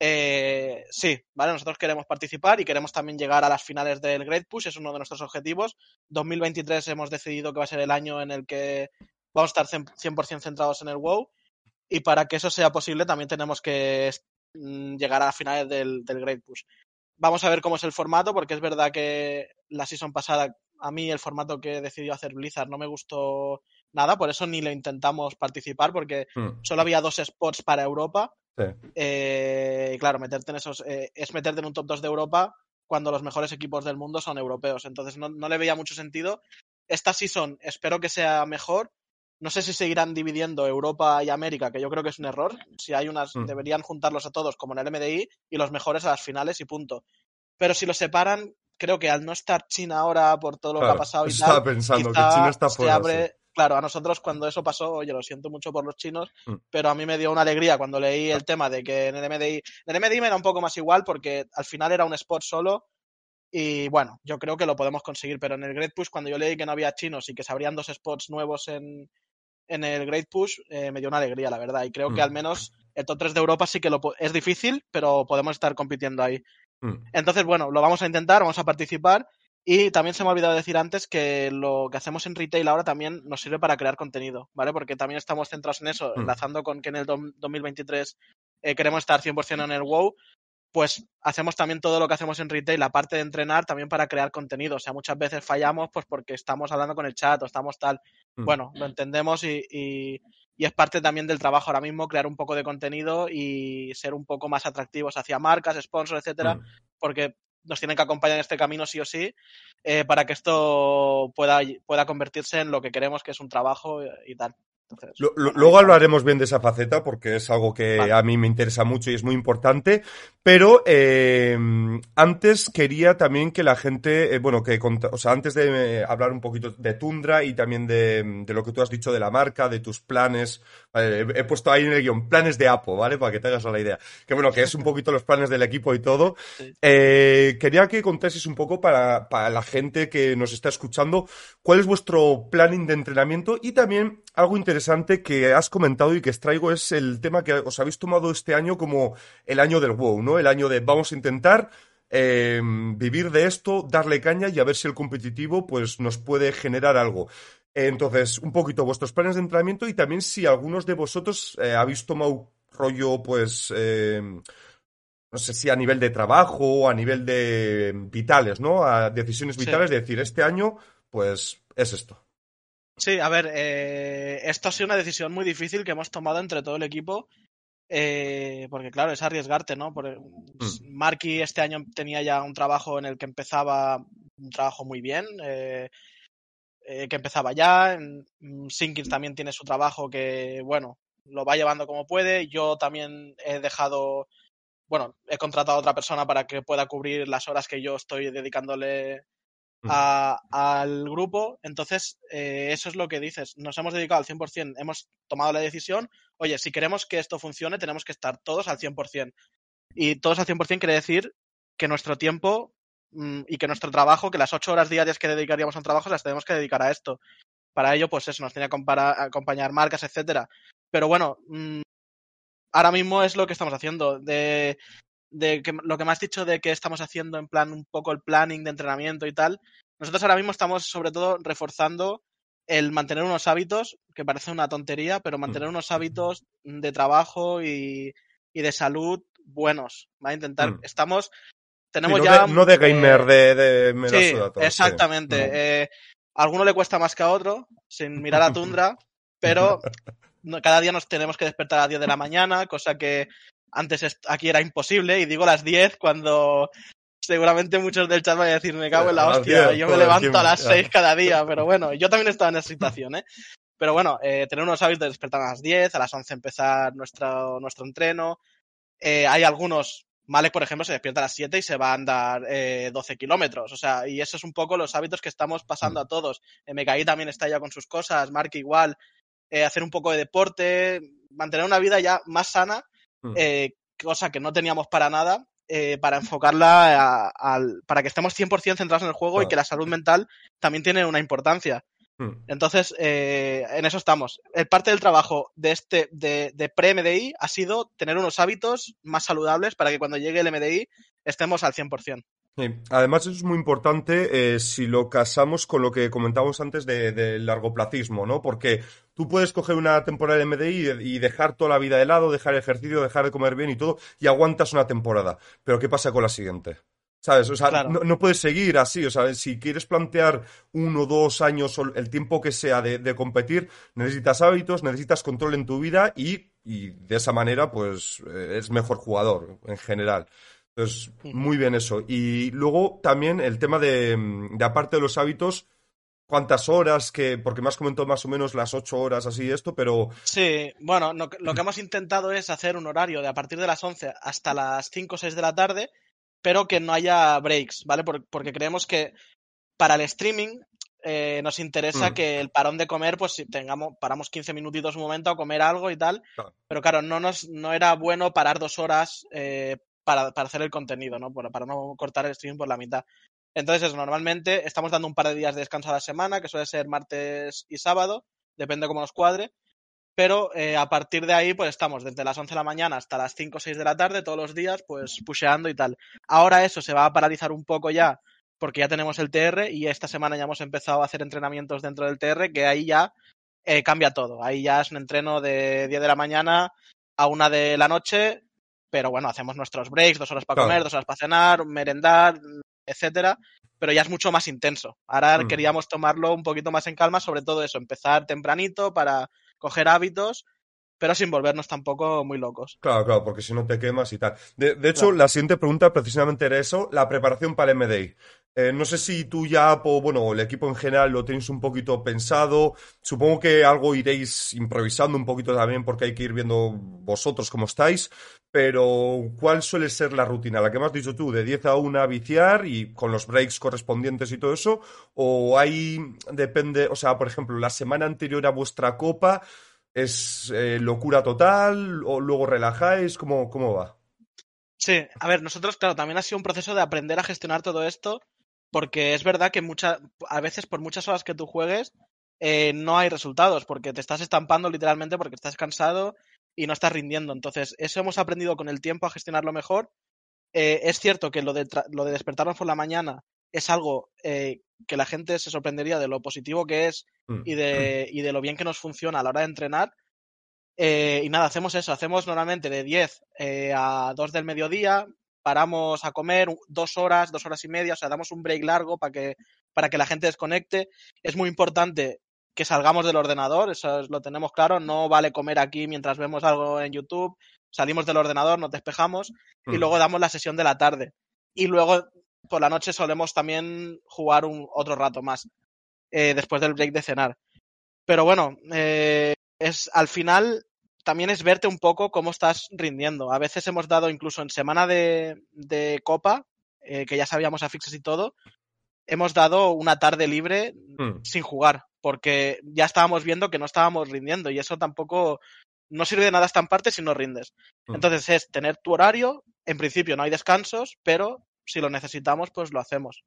eh, sí, ¿vale? Nosotros queremos participar y queremos también llegar a las finales del Great Push, es uno de nuestros objetivos. 2023 hemos decidido que va a ser el año en el que vamos a estar 100% centrados en el WoW y para que eso sea posible también tenemos que mm, llegar a finales del, del Great Push. Vamos a ver cómo es el formato, porque es verdad que la season pasada, a mí el formato que decidió hacer Blizzard no me gustó nada, por eso ni lo intentamos participar, porque Hmm, solo había dos spots para Europa. sí. Eh, y claro, meterte en esos. eh, es meterte en un top 2 de Europa cuando los mejores equipos del mundo son europeos. Entonces no, no le veía mucho sentido. Esta season espero que sea mejor. No sé si seguirán dividiendo Europa y América, que yo creo que es un error. Si hay unas, Mm. deberían juntarlos a todos como en el MDI y los mejores a las finales y punto. Pero si los separan, creo que al no estar China ahora por todo lo que ha pasado y tal, estaba pensando, que China está fuera, abre- sí. Claro, a nosotros cuando eso pasó, oye, lo siento mucho por los chinos, Mm. pero a mí me dio una alegría cuando leí el tema de que en el MDI, en el MDI me da un poco más igual porque al final era un spot solo y bueno, yo creo que lo podemos conseguir, pero en el Great Push cuando yo leí que no había chinos y que se abrían dos spots nuevos en, en el Great Push, eh, me dio una alegría, la verdad, y creo que Mm. al menos el top 3 de Europa sí que lo es difícil, pero podemos estar compitiendo ahí. Hmm. Entonces, bueno, lo vamos a intentar, vamos a participar. Y también se me ha olvidado decir antes que lo que hacemos en retail ahora también nos sirve para crear contenido, ¿vale? Porque también estamos centrados en eso, Mm. enlazando con que en el dom- 2023 eh, queremos estar 100% en el WoW, pues hacemos también todo lo que hacemos en retail, aparte de entrenar, también para crear contenido. O sea, muchas veces fallamos pues porque estamos hablando con el chat o estamos tal. Mm. Bueno, lo entendemos y, y- y es parte también del trabajo ahora mismo, crear un poco de contenido y ser un poco más atractivos hacia marcas, sponsors, etcétera, Hmm. porque nos tienen que acompañar en este camino sí o sí eh, para que esto pueda, pueda convertirse en lo que queremos, que es un trabajo y, y tal. Entonces, Lo- luego hablaremos bien de esa faceta porque es algo que Vale. a mí me interesa mucho y es muy importante. Pero eh, antes quería también que la gente, eh, bueno, que, o sea, antes de eh, hablar un poquito de Tundra y también de, de, lo que tú has dicho de la marca, de tus planes, he, he, puesto ahí en el guion planes de Apo, ¿vale? Para que te hagas la idea. Que bueno, que es un poquito los planes del equipo y todo. Sí. quería que contases un poco para, para la gente que nos está escuchando cuál es vuestro planning de entrenamiento y también algo interesante que has comentado y que extraigo es el tema que os habéis tomado este año como el año del WoW, ¿no? El año de vamos a intentar eh, vivir de esto, darle caña y a ver si el competitivo pues nos puede generar algo. Entonces, un poquito vuestros planes de entrenamiento y también si algunos de vosotros eh, habéis tomado rollo, pues, eh, no sé si a nivel de trabajo o a nivel de vitales, ¿no? A decisiones vitales, sí. de decir, este año, pues, es esto. Sí, a ver, eh, esto ha sido una decisión muy difícil que hemos tomado entre todo el equipo eh, porque claro, es arriesgarte, ¿no? Porque mm. Marky este año tenía ya un trabajo en el que empezaba un trabajo muy bien, eh, eh, que empezaba ya. Sinkins también tiene su trabajo que, bueno, lo va llevando como puede. Yo también he dejado, bueno, he contratado a otra persona para que pueda cubrir las horas que yo estoy dedicándole a, al grupo. Entonces, eh, eso es lo que dices. Nos hemos dedicado al 100%, hemos tomado la decisión, oye, si queremos que esto funcione, tenemos que estar todos al 100%. Y todos al 100% quiere decir que nuestro tiempo mmm, y que nuestro trabajo, que las ocho horas diarias que dedicaríamos a un trabajo, las tenemos que dedicar a esto. Para ello, pues eso, nos tiene que acompañar marcas, etcétera. Pero bueno, mmm, ahora mismo es lo que estamos haciendo. De, de que, lo que me has dicho de que estamos haciendo en plan un poco el planning de entrenamiento y tal, nosotros ahora mismo estamos sobre todo reforzando el mantener unos hábitos, que parece una tontería, pero mantener unos hábitos de trabajo y, y de salud buenos. Va a intentar, mm. estamos, tenemos sí, no ya... De, no de gamer, eh, de, de me sí, exactamente. Sí. Eh, a alguno le cuesta más que a otro, sin mirar a [LAUGHS] Tundra, pero cada día nos tenemos que despertar a las 10 de la mañana, cosa que antes aquí era imposible, y digo las 10 cuando seguramente muchos del chat van a decir, me cago en la hostia, 10, yo me levanto a las 6 cada día, pero bueno, yo también estaba en esa [LAUGHS] situación, ¿eh? Pero bueno, eh, tener unos hábitos de despertar a las 10, a las 11 empezar nuestro, nuestro entreno. Eh, hay algunos, Malek, por ejemplo, se despierta a las 7 y se va a andar eh, 12 kilómetros. O sea, y eso es un poco los hábitos que estamos pasando a todos. Eh, MKI también está ya con sus cosas, Mark igual. Eh, hacer un poco de deporte, mantener una vida ya más sana eh, cosa que no teníamos para nada, eh, para enfocarla a, a, para que estemos 100% centrados en el juego claro. y que la salud mental también tiene una importancia. Hmm. Entonces, eh, en eso estamos. El parte del trabajo de este de, de pre-MDI ha sido tener unos hábitos más saludables para que cuando llegue el MDI estemos al 100%. Sí. Además, eso es muy importante eh, si lo casamos con lo que comentábamos antes de, de largoplacismo, ¿no? Porque tú puedes coger una temporada de MDI y, dejar toda la vida de lado, dejar el ejercicio, dejar de comer bien y todo, y aguantas una temporada. Pero ¿qué pasa con la siguiente? ¿Sabes? O sea, claro. no, no, puedes seguir así. O sea, si quieres plantear uno, dos años, el tiempo que sea de, de competir, necesitas hábitos, necesitas control en tu vida y, y de esa manera, pues, eh, es mejor jugador en general. Entonces, muy bien eso. Y luego también el tema de, de aparte de los hábitos, cuántas horas, que porque me has comentado más o menos las ocho horas así esto, pero... Sí, bueno, no, lo que hemos intentado es hacer un horario de a partir de las 11 hasta las 5 o 6 de la tarde, pero que no haya breaks, ¿vale? porque creemos que para el streaming eh, nos interesa mm. que el parón de comer, pues si tengamos, paramos 15 minutitos un momento a comer algo y tal, claro. pero claro, no, nos, no era bueno parar dos horas eh, para, hacer el contenido, ¿no? Para, no cortar el stream por la mitad. Entonces, normalmente estamos dando un par de días de descanso a la semana, que suele ser martes y sábado, depende cómo nos cuadre. Pero eh, a partir de ahí, pues estamos desde las 11 de la mañana hasta las 5 o 6 de la tarde, todos los días, pues pusheando y tal. Ahora eso se va a paralizar un poco ya, porque ya tenemos el TR y esta semana ya hemos empezado a hacer entrenamientos dentro del TR, que ahí ya eh, cambia todo. Ahí ya es un entreno de 10 de la mañana a una de la noche, pero bueno, hacemos nuestros breaks, dos horas para claro. comer, dos horas para cenar, merendar, etcétera, pero ya es mucho más intenso. Ahora mm. queríamos tomarlo un poquito más en calma, sobre todo eso, empezar tempranito para coger hábitos, pero sin volvernos tampoco muy locos. Claro, claro, porque si no te quemas y tal. De, de hecho, claro. la siguiente pregunta precisamente era eso, la preparación para el MDI. Eh, no sé si tú ya, o bueno, el equipo en general lo tenéis un poquito pensado. Supongo que algo iréis improvisando un poquito también porque hay que ir viendo vosotros cómo estáis. pero ¿cuál suele ser la rutina? La que me has dicho tú, de 10 a 1 viciar y con los breaks correspondientes y todo eso, o hay, depende, o sea, por ejemplo, la semana anterior a vuestra copa es eh, locura total, o luego relajáis, ¿cómo, cómo va? Sí, a ver, nosotros, claro, también ha sido un proceso de aprender a gestionar todo esto, porque es verdad que mucha, a veces por muchas horas que tú juegues, eh, no hay resultados, porque te estás estampando literalmente porque estás cansado y no estás rindiendo. Entonces, eso hemos aprendido con el tiempo a gestionarlo mejor. Eh, es cierto que lo de, lo de despertarnos por la mañana es algo eh, que la gente se sorprendería de lo positivo que es Mm. y de, y de lo bien que nos funciona a la hora de entrenar. Eh, y nada, hacemos eso, hacemos normalmente de 10 eh, a 2 del mediodía, paramos a comer dos horas, dos horas y media, o sea, damos un break largo para que, para que la gente desconecte. Es muy importante que salgamos del ordenador, eso es- lo tenemos claro, no vale comer aquí mientras vemos algo en YouTube, salimos del ordenador, nos despejamos y Mm. luego damos la sesión de la tarde. Y luego por la noche solemos también jugar un, otro rato más, eh, después del break de cenar. Pero bueno, eh, es al final también es verte un poco cómo estás rindiendo. A veces hemos dado incluso en semana de, de copa, eh, que ya sabíamos a fixes y todo, hemos dado una tarde libre Mm. sin jugar, porque ya estábamos viendo que no estábamos rindiendo y eso tampoco no sirve de nada estamparte si no rindes. Mm. Entonces es tener tu horario, en principio no hay descansos, pero si lo necesitamos, pues lo hacemos.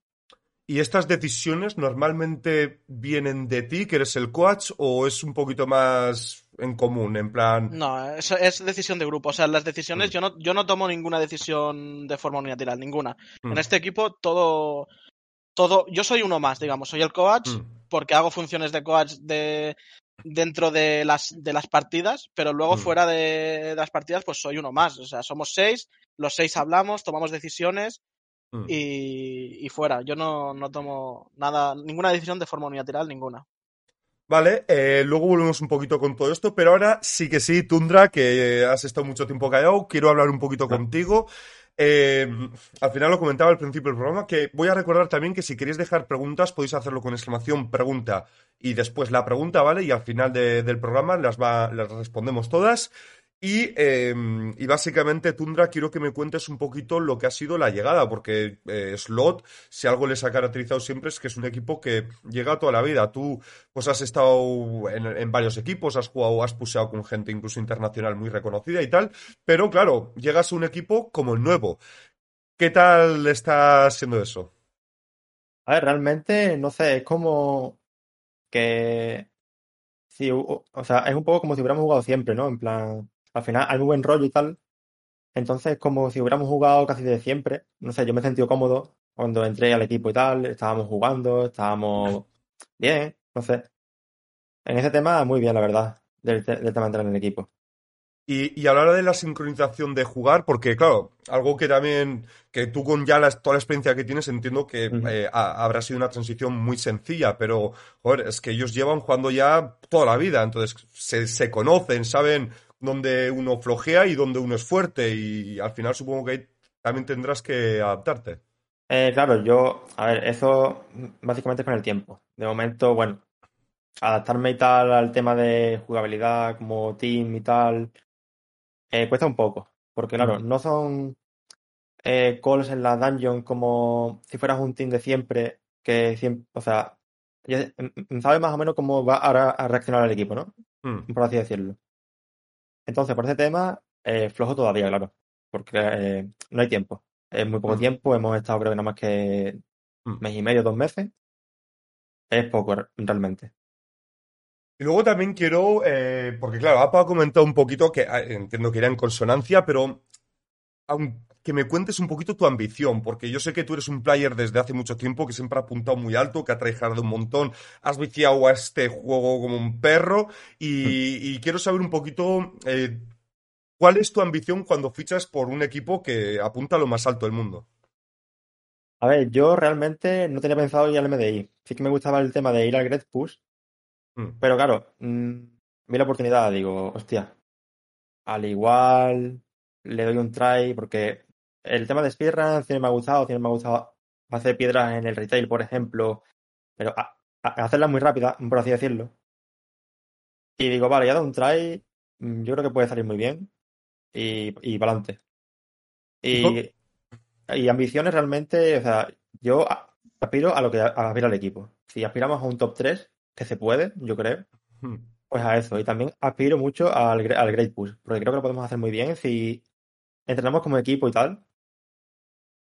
¿Y estas decisiones normalmente vienen de ti, que eres el coach, o es un poquito más en común, en plan... No, eso es decisión de grupo. O sea, las decisiones, Mm. yo no, yo no tomo ninguna decisión de forma unilateral, ninguna. Mm. En este equipo todo, todo, yo soy uno más, digamos, soy el coach Mm. porque hago funciones de coach de dentro de las de las partidas, pero luego Mm. fuera de las partidas, pues soy uno más. O sea, somos seis, los seis hablamos, tomamos decisiones Mm. y, y fuera. Yo no, no tomo nada, ninguna decisión de forma unilateral, ninguna. Vale, eh, luego volvemos un poquito con todo esto, pero ahora sí que sí, Tundra, que has estado mucho tiempo callado, quiero hablar un poquito contigo. Eh, al final lo comentaba al principio del programa, que voy a recordar también que si queréis dejar preguntas podéis hacerlo con exclamación pregunta y después la pregunta, ¿vale? Y al final de- del programa las, va, las respondemos todas. Y, eh, y básicamente, Tundra, quiero que me cuentes un poquito lo que ha sido la llegada, porque eh, Slot, si algo les ha caracterizado siempre es que es un equipo que llega toda la vida. Tú pues has estado en, varios equipos, has jugado, has puseado con gente incluso internacional muy reconocida y tal, pero claro, llegas a un equipo como el nuevo. ¿Qué tal está siendo eso? A ver, realmente, no sé, es como que. Sí, o sea, es un poco como si hubiéramos jugado siempre, ¿no? En plan, al final hay muy buen rollo y tal. Entonces, como si hubiéramos jugado casi de siempre. No sé, yo me he sentido cómodo cuando entré al equipo y tal. Estábamos jugando, estábamos bien, no sé. En ese tema, muy bien, la verdad, del, te- del tema de entrar en el equipo. Y, y a la hora de la sincronización de jugar, porque claro, algo que también, que tú con ya la- toda la experiencia que tienes, entiendo que eh, ha- habrá sido una transición muy sencilla, pero joder, es que ellos llevan jugando ya toda la vida, entonces se, se conocen, saben dónde uno flojea y dónde uno es fuerte, y al final supongo que ahí también tendrás que adaptarte. Eh, claro, yo, a ver, eso básicamente es con el tiempo. De momento, bueno, adaptarme y tal al tema de jugabilidad como team y tal, eh, cuesta un poco. Porque, claro, Mm. no son eh, calls en la dungeon como si fueras un team de siempre, que siempre, o sea, mm, mm, sabes más o menos cómo va a, a reaccionar el equipo, ¿no? Mm, Por así decirlo. Entonces, por ese tema, eh, flojo todavía, claro, porque eh, no hay tiempo. Es muy poco Mm. tiempo, hemos estado creo que nada más que Mm. mes y medio, dos meses. Es poco re- realmente. Y luego también quiero, eh, porque claro, APA ha comentado un poquito que ah, entiendo que era en consonancia, pero aun- que me cuentes un poquito tu ambición, porque yo sé que tú eres un player desde hace mucho tiempo que siempre ha apuntado muy alto, que ha trabajado un montón, has viciado a este juego como un perro, y, y quiero saber un poquito eh, cuál es tu ambición cuando fichas por un equipo que apunta a lo más alto del mundo. A ver, yo realmente no tenía pensado ir al MDI. Sí que me gustaba el tema de ir al Great Push, Mm, pero claro, mm, vi la oportunidad, digo, hostia, al igual le doy un try, porque el tema de speedrun sí me ha gustado, sí me ha gustado hacer piedras en el retail, por ejemplo, pero a- a- hacerlas muy rápidas, por así decirlo. Y digo, vale, ya dado un try, mm, yo creo que puede salir muy bien. y, y para adelante. Y, y ambiciones realmente, o sea, yo aspiro a lo que aspira el equipo. Si aspiramos a un top 3, que se puede, yo creo, Hmm. pues a eso. Y también aspiro mucho al, al Great Push, porque creo que lo podemos hacer muy bien si entrenamos como equipo y tal.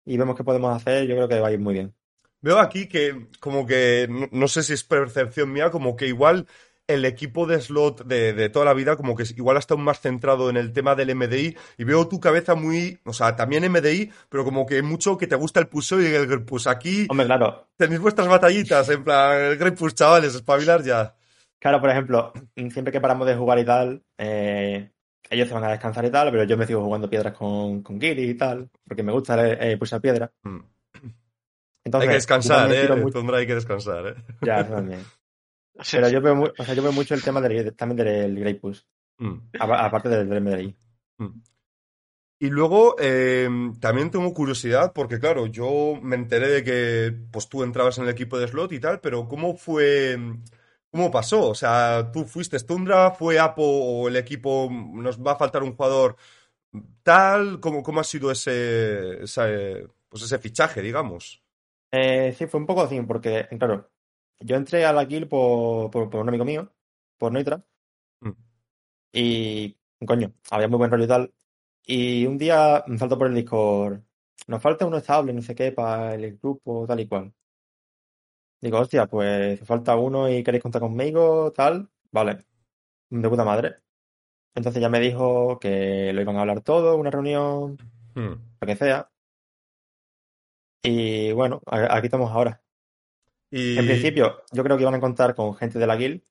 Y vemos qué podemos hacer, yo creo que va a ir muy bien. Veo aquí que, como que, no, no sé si es percepción mía, como que igual el equipo de slot de, de toda la vida, como que igual está aún más centrado en el tema del MDI, y veo tu cabeza muy, o sea, también MDI, pero como que mucho que te gusta el push y el push. Aquí Hombre, claro, tenéis vuestras batallitas, en plan, el great push, chavales, espabilar ya. claro, por ejemplo, siempre que paramos de jugar y tal, eh, ellos se van a descansar y tal, pero yo me sigo jugando piedras con, con Giri y tal, porque me gusta eh, pulsar piedra. Hmm. Entonces, hay que descansar, eh. mucho- Tundra, hay que descansar, eh. Ya, eso también. [LAUGHS] Pero yo veo, mu- o sea, yo veo mucho el tema del, también del Great Push, apa- aparte del, del MDI. Y luego eh, también tengo curiosidad porque, claro, yo me enteré de que pues tú entrabas en el equipo de slot y tal, pero ¿cómo fue, cómo pasó? O sea, ¿tú fuiste Tundra, fue Apo o el equipo nos va a faltar un jugador tal? ¿Cómo, cómo ha sido ese, ese, pues ese fichaje, digamos? Eh, sí, fue un poco así, porque, claro, yo entré a la guild por, por, por un amigo mío, por Noitra, Mm. y, coño, había muy buen rollo y tal. Y un día me saltó por el Discord, nos falta uno estable, no sé qué, para el grupo, tal y cual. Digo, hostia, pues falta uno y queréis contar conmigo, tal, vale, de puta madre. Entonces ya me dijo que lo iban a hablar todo, una reunión, Hmm. lo que sea. Y bueno, aquí estamos ahora. Y, En principio, yo creo que iban a contar con gente de la guild,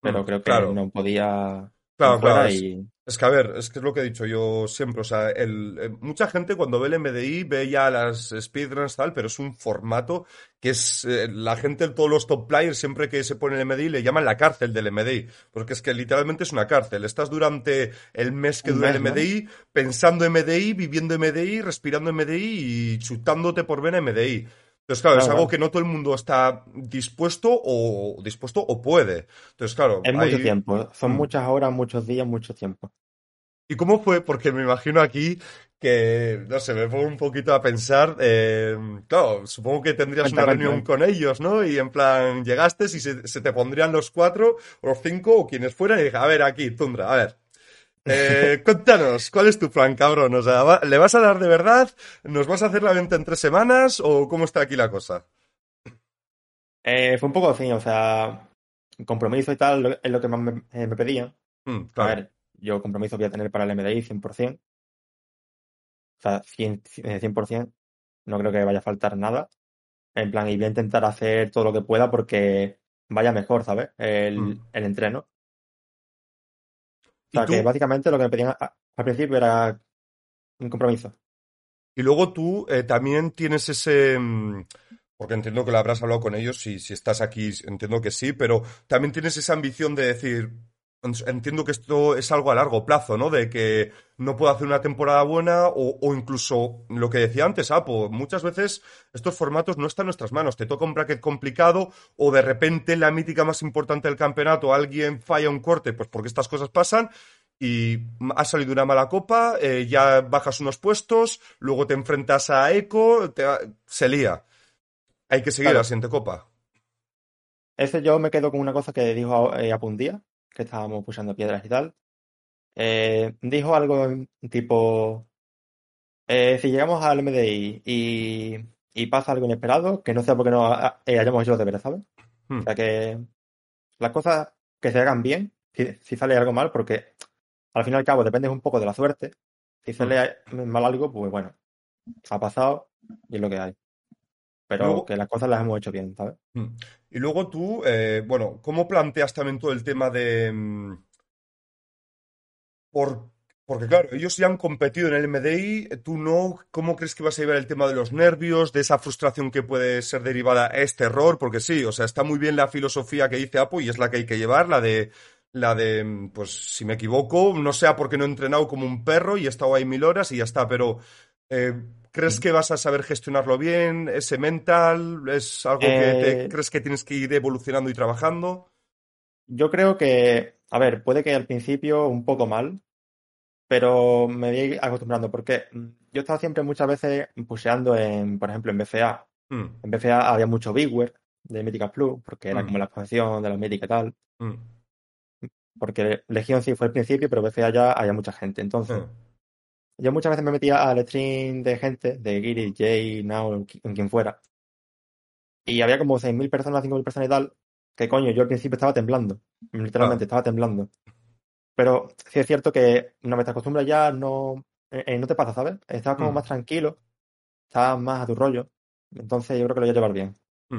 pero Mm, creo que claro. no podía Claro, claro, y Es que, a ver, es que es lo que he dicho yo siempre. O sea, el, eh, mucha gente cuando ve el MDI ve ya las speedruns tal, pero es un formato que es. eh, la gente, todos los top players, siempre que se pone el MDI, le llaman la cárcel del MDI. Porque es que literalmente es una cárcel. Estás durante el mes que dura el. MDI, pensando MDI, viviendo MDI, respirando MDI y chutándote por vena MDI. Entonces, claro, es Claro, algo que no todo el mundo está dispuesto o dispuesto o puede. Entonces, claro, es mucho tiempo. Son Mm. muchas horas, muchos días, mucho tiempo. ¿Y cómo fue? Porque me imagino aquí que, no sé, me pongo un poquito a pensar, eh, claro, supongo que tendrías Cuenta, una reunión eh. con ellos, ¿no? Y en plan, llegaste y se, se te pondrían los cuatro o los cinco o quienes fueran y dije, a ver, aquí, Tundra, a ver. Eh, cuéntanos, ¿cuál es tu plan, cabrón? O sea, ¿va- ¿le vas a dar de verdad? ¿Nos vas a hacer la venta en tres semanas? ¿O cómo está aquí la cosa? Eh, fue un poco así, o sea, compromiso y tal es lo que más me, eh, me pedían. Mm, A ver, yo compromiso voy a tener para el MDI 100%. O sea, 100, eh, 100%. No creo que vaya a faltar nada. En plan, y voy a intentar hacer todo lo que pueda porque vaya mejor, ¿sabes? El, Mm. el entreno. O ¿Y sea, que básicamente lo que me pedían a- al principio era un compromiso. Y luego tú eh, también tienes ese... mm, Porque entiendo que lo habrás hablado con ellos, si, si estás aquí, entiendo que sí, pero también tienes esa ambición de decir, entiendo que esto es algo a largo plazo, ¿no? De que no puedo hacer una temporada buena o, o incluso lo que decía antes, Apo, muchas veces estos formatos no están en nuestras manos, te toca un bracket complicado o de repente la mítica más importante del campeonato, alguien falla un corte, pues porque estas cosas pasan y ha salido una mala copa, eh, ya bajas unos puestos, luego te enfrentas a Eco, te se lía. Hay que seguir Claro. a la siguiente copa. Ese yo me quedo con una cosa que dijo eh, Apundía, que estábamos pulsando piedras y tal. Eh, dijo algo tipo, eh, si llegamos al MDI y, y pasa algo inesperado, que no sea porque no eh, hayamos hecho los deberes, ¿sabes? Hmm. O sea que las cosas que se hagan bien, si, si sale algo mal, porque al fin y al cabo depende un poco de la suerte. Si sale mal algo, pues bueno, ha pasado y es lo que hay. Pero Luego- que las cosas las hemos hecho bien, ¿sabes? Mm. Y luego tú, eh, bueno, ¿cómo planteas también todo el tema de... mm, por- porque claro, ellos ya han competido en el MDI, tú no, ¿cómo crees que vas a llevar el tema de los nervios, de esa frustración que puede ser derivada a este error? Porque sí, o sea, está muy bien la filosofía que dice Apo y es la que hay que llevar, la de, la de, mm, pues si me equivoco, no sea porque no he entrenado como un perro y he estado ahí mil horas y ya está, pero eh, ¿crees que vas a saber gestionarlo bien? ¿Ese mental? ¿Es algo que te Eh, crees que tienes que ir evolucionando y trabajando? Yo creo que, a ver, puede que al principio un poco mal, pero me voy acostumbrando porque mm, yo estaba siempre muchas veces pusheando en, por ejemplo, en BFA. Mm, En BFA había mucho Bigware de Mythical Plus, porque era Mm. como la expansión de los Mythic y tal. mm, Porque Legion sí fue el principio, pero BFA ya había mucha gente. Entonces, yo muchas veces me metía al stream de gente, de Giri, Jay, Now, en qui- en quien fuera. Y había como 6.000 personas, 5.000 personas y tal, que coño, yo al principio estaba temblando. Literalmente, estaba temblando. Pero sí es cierto que una vez te acostumbras ya, no, eh, eh, no te pasa, ¿sabes? Estás como Mm. más tranquilo, estás más a tu rollo. Entonces yo creo que lo voy a llevar bien. mm.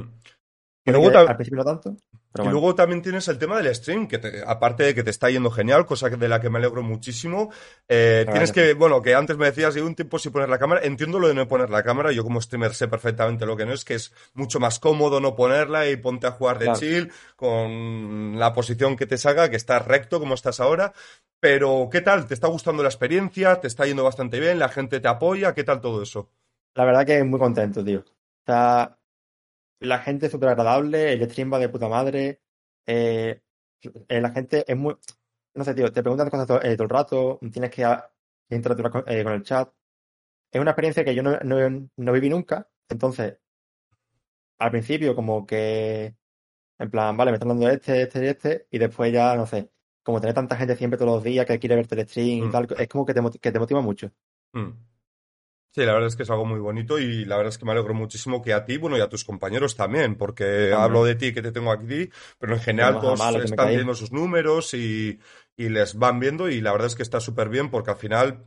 Y luego, al principio no tanto, pero y bueno. luego también tienes el tema del stream, que te- aparte de que te está yendo genial, cosa de la que me alegro muchísimo, eh, tienes que, bueno, que antes me decías, de un tiempo sin poner la cámara, entiendo lo de no poner la cámara, yo como streamer sé perfectamente lo que no es, que es mucho más cómodo no ponerla y ponte a jugar de Claro. chill, con la posición que te salga, que estás recto como estás ahora, pero ¿qué tal? ¿Te está gustando la experiencia? ¿Te está yendo bastante bien? ¿La gente te apoya? ¿Qué tal todo eso? La verdad que muy contento, tío. O sea, la gente es súper agradable, el stream va de puta madre. eh, eh, la gente es muy. No sé, tío, te preguntan cosas todo, eh, todo el rato, tienes que ah, interactuar con, eh, con el chat. Es una experiencia que yo no, no- no viví nunca. Entonces, al principio, como que. En plan, vale, me están dando este, este y este, y después ya, no sé, como tener tanta gente siempre todos los días que quiere verte el stream Mm. y tal, es como que te, que te motiva mucho. Mm. Sí, la verdad es que es algo muy bonito y la verdad es que me alegro muchísimo que a ti, bueno, y a tus compañeros también, porque hablo de ti que te tengo aquí, pero en general todos malo están viendo sus números y, y les van viendo y la verdad es que está súper bien porque al final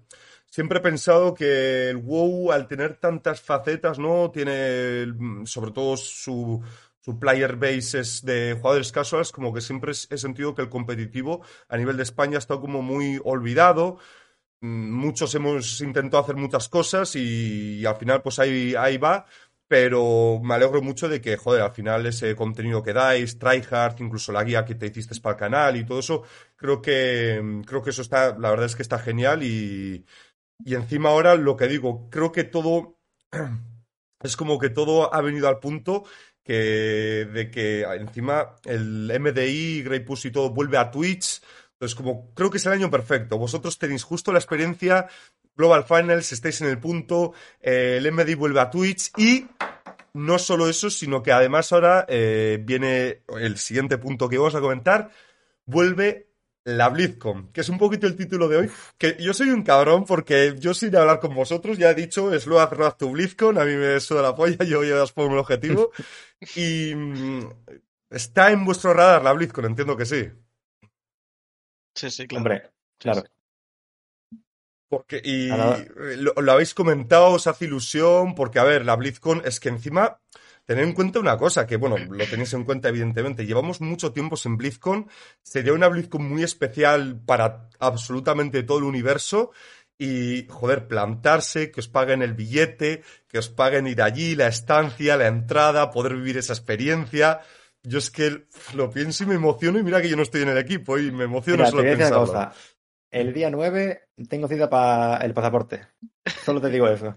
siempre he pensado que el WoW al tener tantas facetas, ¿no? Tiene mm, sobre todo su, su player base es de jugadores casuals, como que siempre he sentido que el competitivo a nivel de España ha estado como muy olvidado. Mm, Muchos hemos intentado hacer muchas cosas y, al final pues ahí, ahí va, pero me alegro mucho de que, joder, al final ese contenido que dais, Tryhard, incluso la guía que te hiciste para el canal y todo eso, creo que, creo que eso está, la verdad es que está genial y, y encima ahora lo que digo, creo que todo, [CLEARS THROAT] es como que todo ha venido al punto que, de que encima el MDI, Grey Pussy y todo vuelve a Twitch. Entonces, como creo que es el año perfecto. Vosotros tenéis justo la experiencia, Global Finals, estáis en el punto, eh, el MDI vuelve a Twitch y no solo eso, sino que además ahora eh, viene el siguiente punto que vamos a comentar, vuelve la BlizzCon, que es un poquito el título de hoy, que yo soy un cabrón porque yo sin hablar con vosotros ya he dicho, es Slow Road to BlizzCon, a mí me suda la polla, yo ya os pongo el objetivo, [LAUGHS] y mm, está en vuestro radar la BlizzCon, entiendo que sí. Sí, sí, claro. Hombre, claro. Porque, y lo, lo habéis comentado, os hace ilusión, porque, a ver, la BlizzCon es que encima, tened en cuenta una cosa, que bueno, lo tenéis en cuenta evidentemente, llevamos mucho tiempo sin BlizzCon, sería una BlizzCon muy especial para absolutamente todo el universo, y, joder, plantarse, que os paguen el billete, que os paguen ir allí, la estancia, la entrada, poder vivir esa experiencia. Yo es que lo pienso y me emociono, y mira que yo no estoy en el equipo, y me te solo pensarlo. cosa. El día 9 tengo cita para el pasaporte. Solo te digo eso.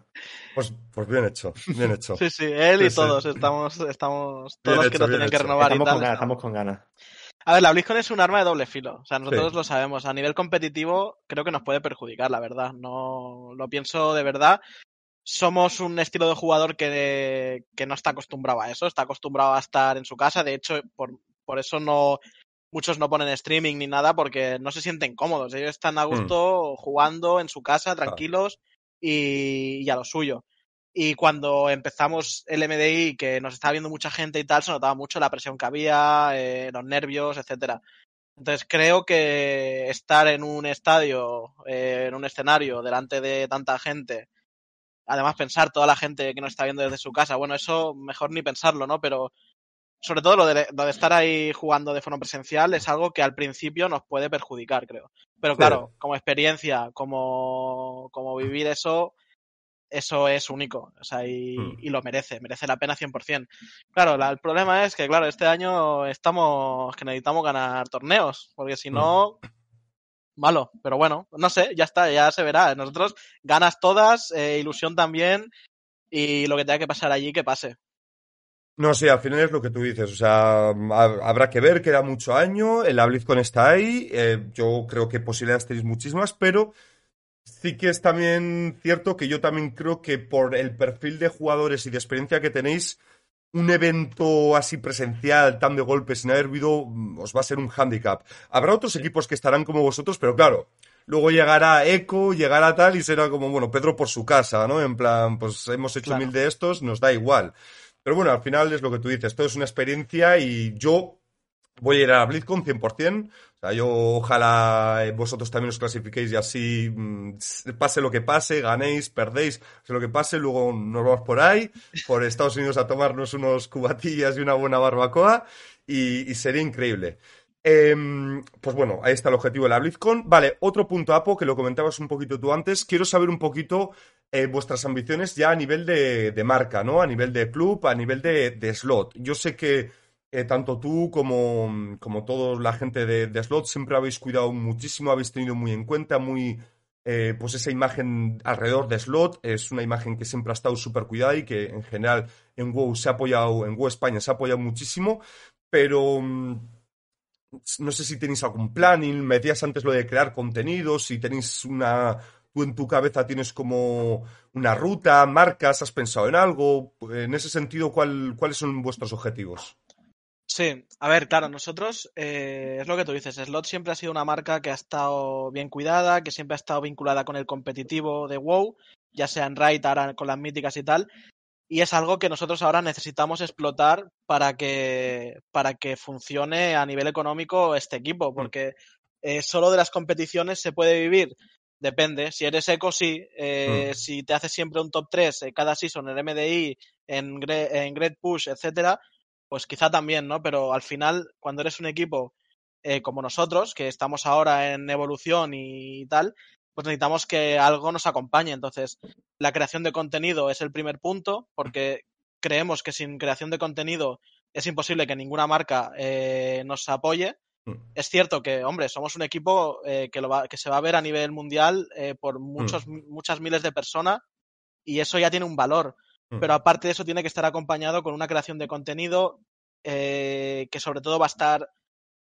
Pues, pues bien hecho, bien hecho. Sí, sí, él y sí. todos estamos, estamos, Bien todos los hecho, que nos bien tienen que renovar y Estamos tal. con ganas, estamos. estamos con ganas. A ver, la BlizzCon es un arma de doble filo. O sea, nosotros Sí. lo sabemos. A nivel competitivo, creo que nos puede perjudicar, la verdad. No lo pienso de verdad. Somos un estilo de jugador que, que no está acostumbrado a eso. Está acostumbrado a estar en su casa. De hecho, por, por eso no. Muchos no ponen streaming ni nada porque no se sienten cómodos. Ellos están a gusto jugando en su casa, tranquilos y, y a lo suyo. Y cuando empezamos el MDI, que nos estaba viendo mucha gente y tal, se notaba mucho la presión que había, eh, los nervios, etcétera. Entonces creo que estar en un estadio, eh, en un escenario, delante de tanta gente, además pensar toda la gente que nos está viendo desde su casa, bueno, eso mejor ni pensarlo, ¿no? Pero sobre todo lo de, lo de estar ahí jugando de forma presencial es algo que al principio nos puede perjudicar, creo. Pero claro, como experiencia, como, como vivir eso, eso es único. O sea, y, Mm. y lo merece, merece la pena 100%. Claro, la- el problema es que, claro, este año estamos que necesitamos ganar torneos, porque si no, malo. Pero bueno, no sé, ya está, ya se verá. Nosotros ganas todas, eh, ilusión también, y lo que tenga que pasar allí, que pase. No, sí, al final es lo que tú dices. O sea, ha- habrá que ver, queda mucho año, el BlizzCon está ahí. eh, yo creo que posibilidades tenéis muchísimas, pero Sí que es también cierto que yo también creo que por el perfil de jugadores y de experiencia que tenéis, un evento así presencial, tan de golpe, sin haber vivido, mm, os va a ser un handicap. Habrá otros equipos que estarán como vosotros, pero claro, luego llegará Eco, llegará tal y será como, bueno, Pedro por su casa, ¿no? En plan, pues hemos hecho Claro. mil de estos, nos da igual. Pero bueno, al final es lo que tú dices, todo es una experiencia y yo voy a ir a BlizzCon 100%. O sea, yo ojalá eh, vosotros también os clasifiquéis y así mm, pase lo que pase, ganéis, perdéis, sé lo que pase, luego nos vamos por ahí, por Estados Unidos a tomarnos unos cubatillas y una buena barbacoa y, sería increíble. Em, pues bueno, ahí está el objetivo de la BlizzCon. Vale, otro punto, Apo, que lo comentabas un poquito tú antes. Quiero saber un poquito eh, vuestras ambiciones ya a nivel de, marca, ¿no? A nivel de club, a nivel de slot. Yo sé que eh, tanto tú como, como toda la gente de, slot siempre habéis cuidado muchísimo, habéis tenido muy en cuenta, muy, eh, pues esa imagen alrededor de slot es una imagen que siempre ha estado súper cuidada y que en general en WoW se ha apoyado, en WoW España se ha apoyado muchísimo, pero mm, no sé si tenéis algún planning, me decías antes lo de crear contenidos, si tenéis una, tú en tu cabeza tienes como una ruta, marcas, has pensado en algo, en ese sentido, ¿cuál, ¿cuáles son vuestros objetivos? Sí, a ver, claro, nosotros eh, es lo que tú dices, Slot siempre ha sido una marca que ha estado bien cuidada, que siempre ha estado vinculada con el competitivo de WoW, ya sea en Raid, ahora con las míticas y tal, y es algo que nosotros ahora necesitamos explotar para que, para que funcione a nivel económico este equipo, porque eh, solo de las competiciones se puede vivir. Depende, si eres eco, sí. Eh, Mm. Si te haces siempre un top 3 eh, cada season en MDI, en, Gre- en Great Push, etcétera, pues quizá también, ¿no? Pero al final, cuando eres un equipo eh, como nosotros, que estamos ahora en evolución y tal, pues necesitamos que algo nos acompañe. Entonces, la creación de contenido es el primer punto, porque creemos que sin creación de contenido es imposible que ninguna marca eh, nos apoye. Mm. Es cierto que, hombre, somos un equipo eh, que, lo va- que se va a ver a nivel mundial eh, por muchos, muchas miles de personas y eso ya tiene un valor. Mm. Pero aparte de eso, tiene que estar acompañado con una creación de contenido eh, que sobre todo va a estar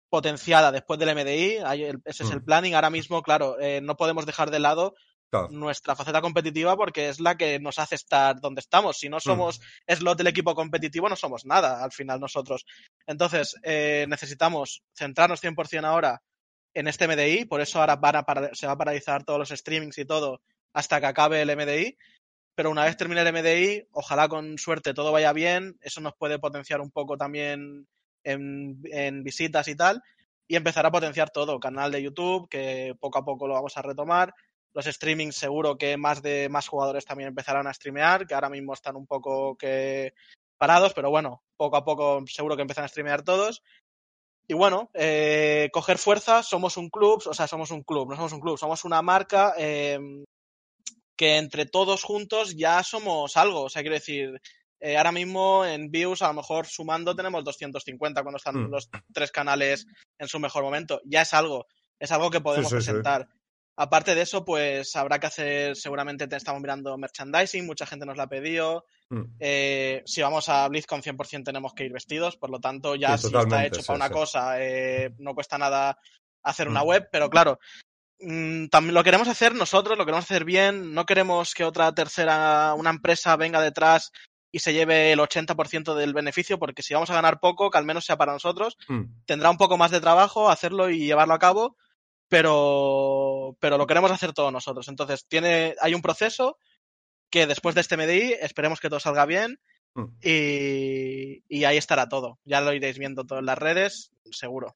potenciada después del MDI. Ese es el planning. Ahora mismo, claro, eh, no podemos dejar de lado Claro. nuestra faceta competitiva porque es la que nos hace estar donde estamos. Si no somos slot del equipo competitivo, no somos nada al final nosotros. Entonces, eh, necesitamos centrarnos 100% ahora en este MDI, por eso ahora van a para- se va a paralizar todos los streamings y todo hasta que acabe el MDI. Pero una vez termine el MDI, ojalá con suerte todo vaya bien, eso nos puede potenciar un poco también en, visitas y tal, y empezar a potenciar todo, canal de YouTube, que poco a poco lo vamos a retomar, los streamings seguro que más de más jugadores también empezarán a streamear, que ahora mismo están un poco que parados, pero bueno, poco a poco seguro que empiezan a streamear todos. Y bueno, eh, coger fuerza, somos un club, o sea, somos un club, no somos un club, somos una marca eh, que entre todos juntos ya somos algo. O sea, quiero decir, eh, ahora mismo en views, a lo mejor sumando, tenemos 250 cuando están Mm. los tres canales en su mejor momento. Ya es algo, es algo que podemos sí, sí. presentar. Aparte de eso, pues habrá que hacer, seguramente te estamos mirando merchandising, mucha gente nos la ha pedido. Mm. Eh, si vamos a BlizzCon 100% tenemos que ir vestidos, por lo tanto ya si está hecho para una cosa, eh, no cuesta nada hacer una Mm. web, pero claro, también lo queremos hacer nosotros, lo queremos hacer bien, no queremos que otra tercera, una empresa venga detrás y se lleve el 80% del beneficio, porque si vamos a ganar poco, que al menos sea para nosotros, Mm. tendrá un poco más de trabajo hacerlo y llevarlo a cabo, pero, pero lo queremos hacer todos nosotros. Entonces, tiene, hay un proceso que después de este MDI esperemos que todo salga bien Mm. y, y ahí estará todo. Ya lo iréis viendo todo en las redes, seguro.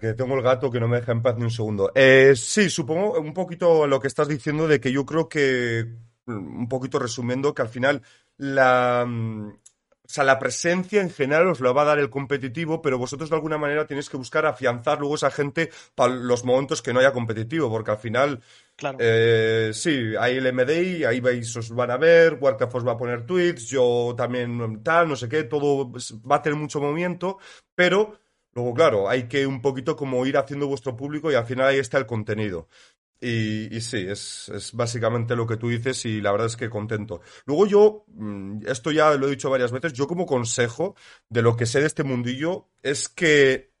Que tengo el gato que no me deja en paz ni un segundo. Eh, sí, supongo un poquito lo que estás diciendo de que yo creo que, mm, un poquito resumiendo, que al final la, mm, o sea, la presencia en general os la va a dar el competitivo, pero vosotros de alguna manera tenéis que buscar afianzar luego esa gente para los momentos que no haya competitivo, porque al final Claro. eh, sí, hay el MDI, ahí vais, os van a ver, Warcraft os va a poner tweets, yo también tal, no sé qué, todo va a tener mucho movimiento, pero luego, claro, hay que un poquito como ir haciendo vuestro público y al final ahí está el contenido. Y, sí, es, es básicamente lo que tú dices y la verdad es que contento. Luego yo, mm, esto ya lo he dicho varias veces, yo como consejo de lo que sé de este mundillo es que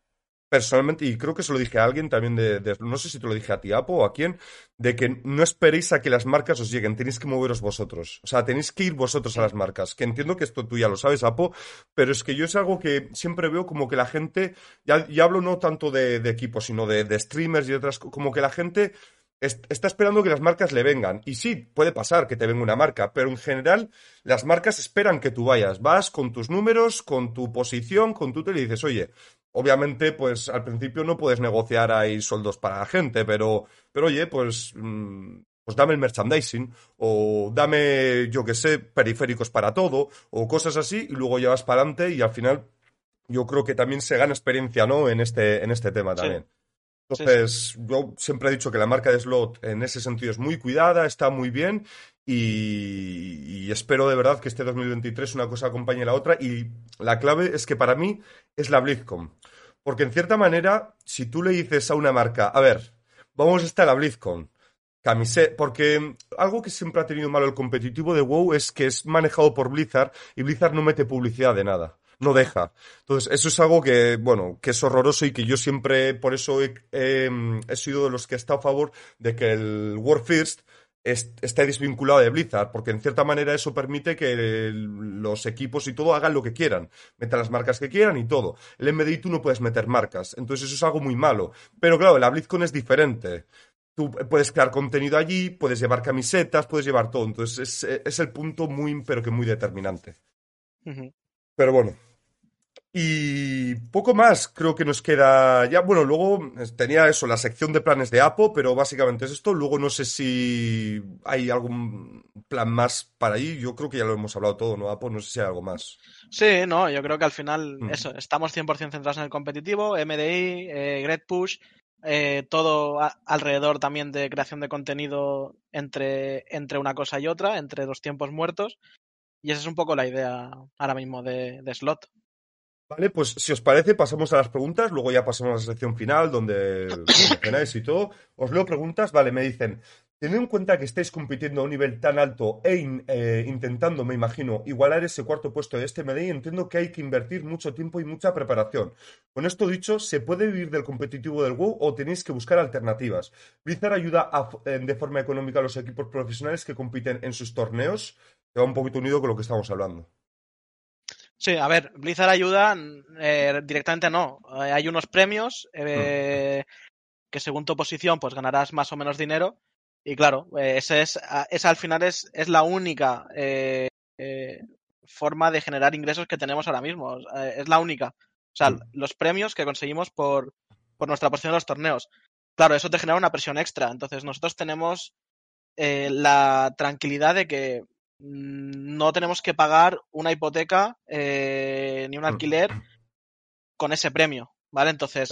personalmente, y creo que se lo dije a alguien también de, no sé si te lo dije a ti, Apo, o a quién, de que no esperéis a que las marcas os lleguen, tenéis que moveros vosotros. O sea, tenéis que ir vosotros a las marcas. Que entiendo que esto tú ya lo sabes, Apo, pero es que yo es algo que siempre veo como que la gente, ya, hablo no tanto de, equipos, sino de, de streamers y otras, como que la gente está esperando que las marcas le vengan. Y sí, puede pasar que te venga una marca, pero en general las marcas esperan que tú vayas. Vas con tus números, con tu posición, con tu tele y dices, oye, obviamente, pues al principio no puedes negociar ahí sueldos para la gente, pero, pero oye, pues, mm, pues dame el merchandising, o dame, yo qué sé, periféricos para todo, o cosas así, y luego llevas para adelante y al final yo creo que también se gana experiencia, ¿no? En este, en este tema también. Entonces, yo siempre he dicho que la marca de Slot en ese sentido es muy cuidada, está muy bien y, espero de verdad que este 2023 una cosa acompañe a la otra y la clave es que para mí es la BlizzCon. Porque en cierta manera, si tú le dices a una marca, a ver, vamos a estar a la BlizzCon, camiseta, porque algo que siempre ha tenido malo el competitivo de WoW es que es manejado por Blizzard y Blizzard no mete publicidad de nada no deja. Entonces, eso es algo que, bueno, que es horroroso y que yo siempre, por eso he, sido de los que estado a favor de que el World First esté desvinculado de Blizzard, porque en cierta manera eso permite que los equipos y todo hagan lo que quieran, metan las marcas que quieran y todo. El MDI tú no puedes meter marcas, entonces eso es algo muy malo. Pero claro, la BlizzCon es diferente. Tú puedes crear contenido allí, puedes llevar camisetas, puedes llevar todo. Entonces es, es el punto muy, pero que muy determinante. Pero bueno, y poco más creo que nos queda ya. Bueno, luego tenía eso, la sección de planes de Apo, pero básicamente es esto. Luego no sé si hay algún plan más para ahí. Yo creo que ya lo hemos hablado todo, ¿no, Apo? No sé si hay algo más. Sí, no, yo creo que al final, mm. eso, estamos 100% centrados en el competitivo, MDI, eh, Great Push, eh, todo alrededor también de creación de contenido entre, entre una cosa y otra, entre los tiempos muertos. Y esa es un poco la idea ahora mismo de Slot. Vale, pues si os parece, pasamos a las preguntas, luego ya pasamos a la sección final donde cenáis y todo. Os leo preguntas, vale, me dicen, teniendo en cuenta que estáis compitiendo a un nivel tan alto e eh, intentando, me imagino, igualar ese cuarto puesto de este MDI, entiendo que hay que invertir mucho tiempo y mucha preparación. Con esto dicho, ¿se puede vivir del competitivo del WoW o tenéis que buscar alternativas? ¿Blizzard ayuda de forma económica a los equipos profesionales que compiten en sus torneos? Que va un poquito unido con lo que estamos hablando. Sí, a ver, Blizzard ayuda eh, directamente no. Eh, hay unos premios eh, que según tu posición pues ganarás más o menos dinero. Y claro, ese es, esa al final es, es la única forma de generar ingresos que tenemos ahora mismo. es la única. O sea, los premios que conseguimos por, por nuestra posición en los torneos. Claro, eso te genera una presión extra. Entonces nosotros tenemos la tranquilidad de que Mm, no tenemos que pagar una hipoteca eh, ni un mm. alquiler con ese premio, ¿vale? Entonces,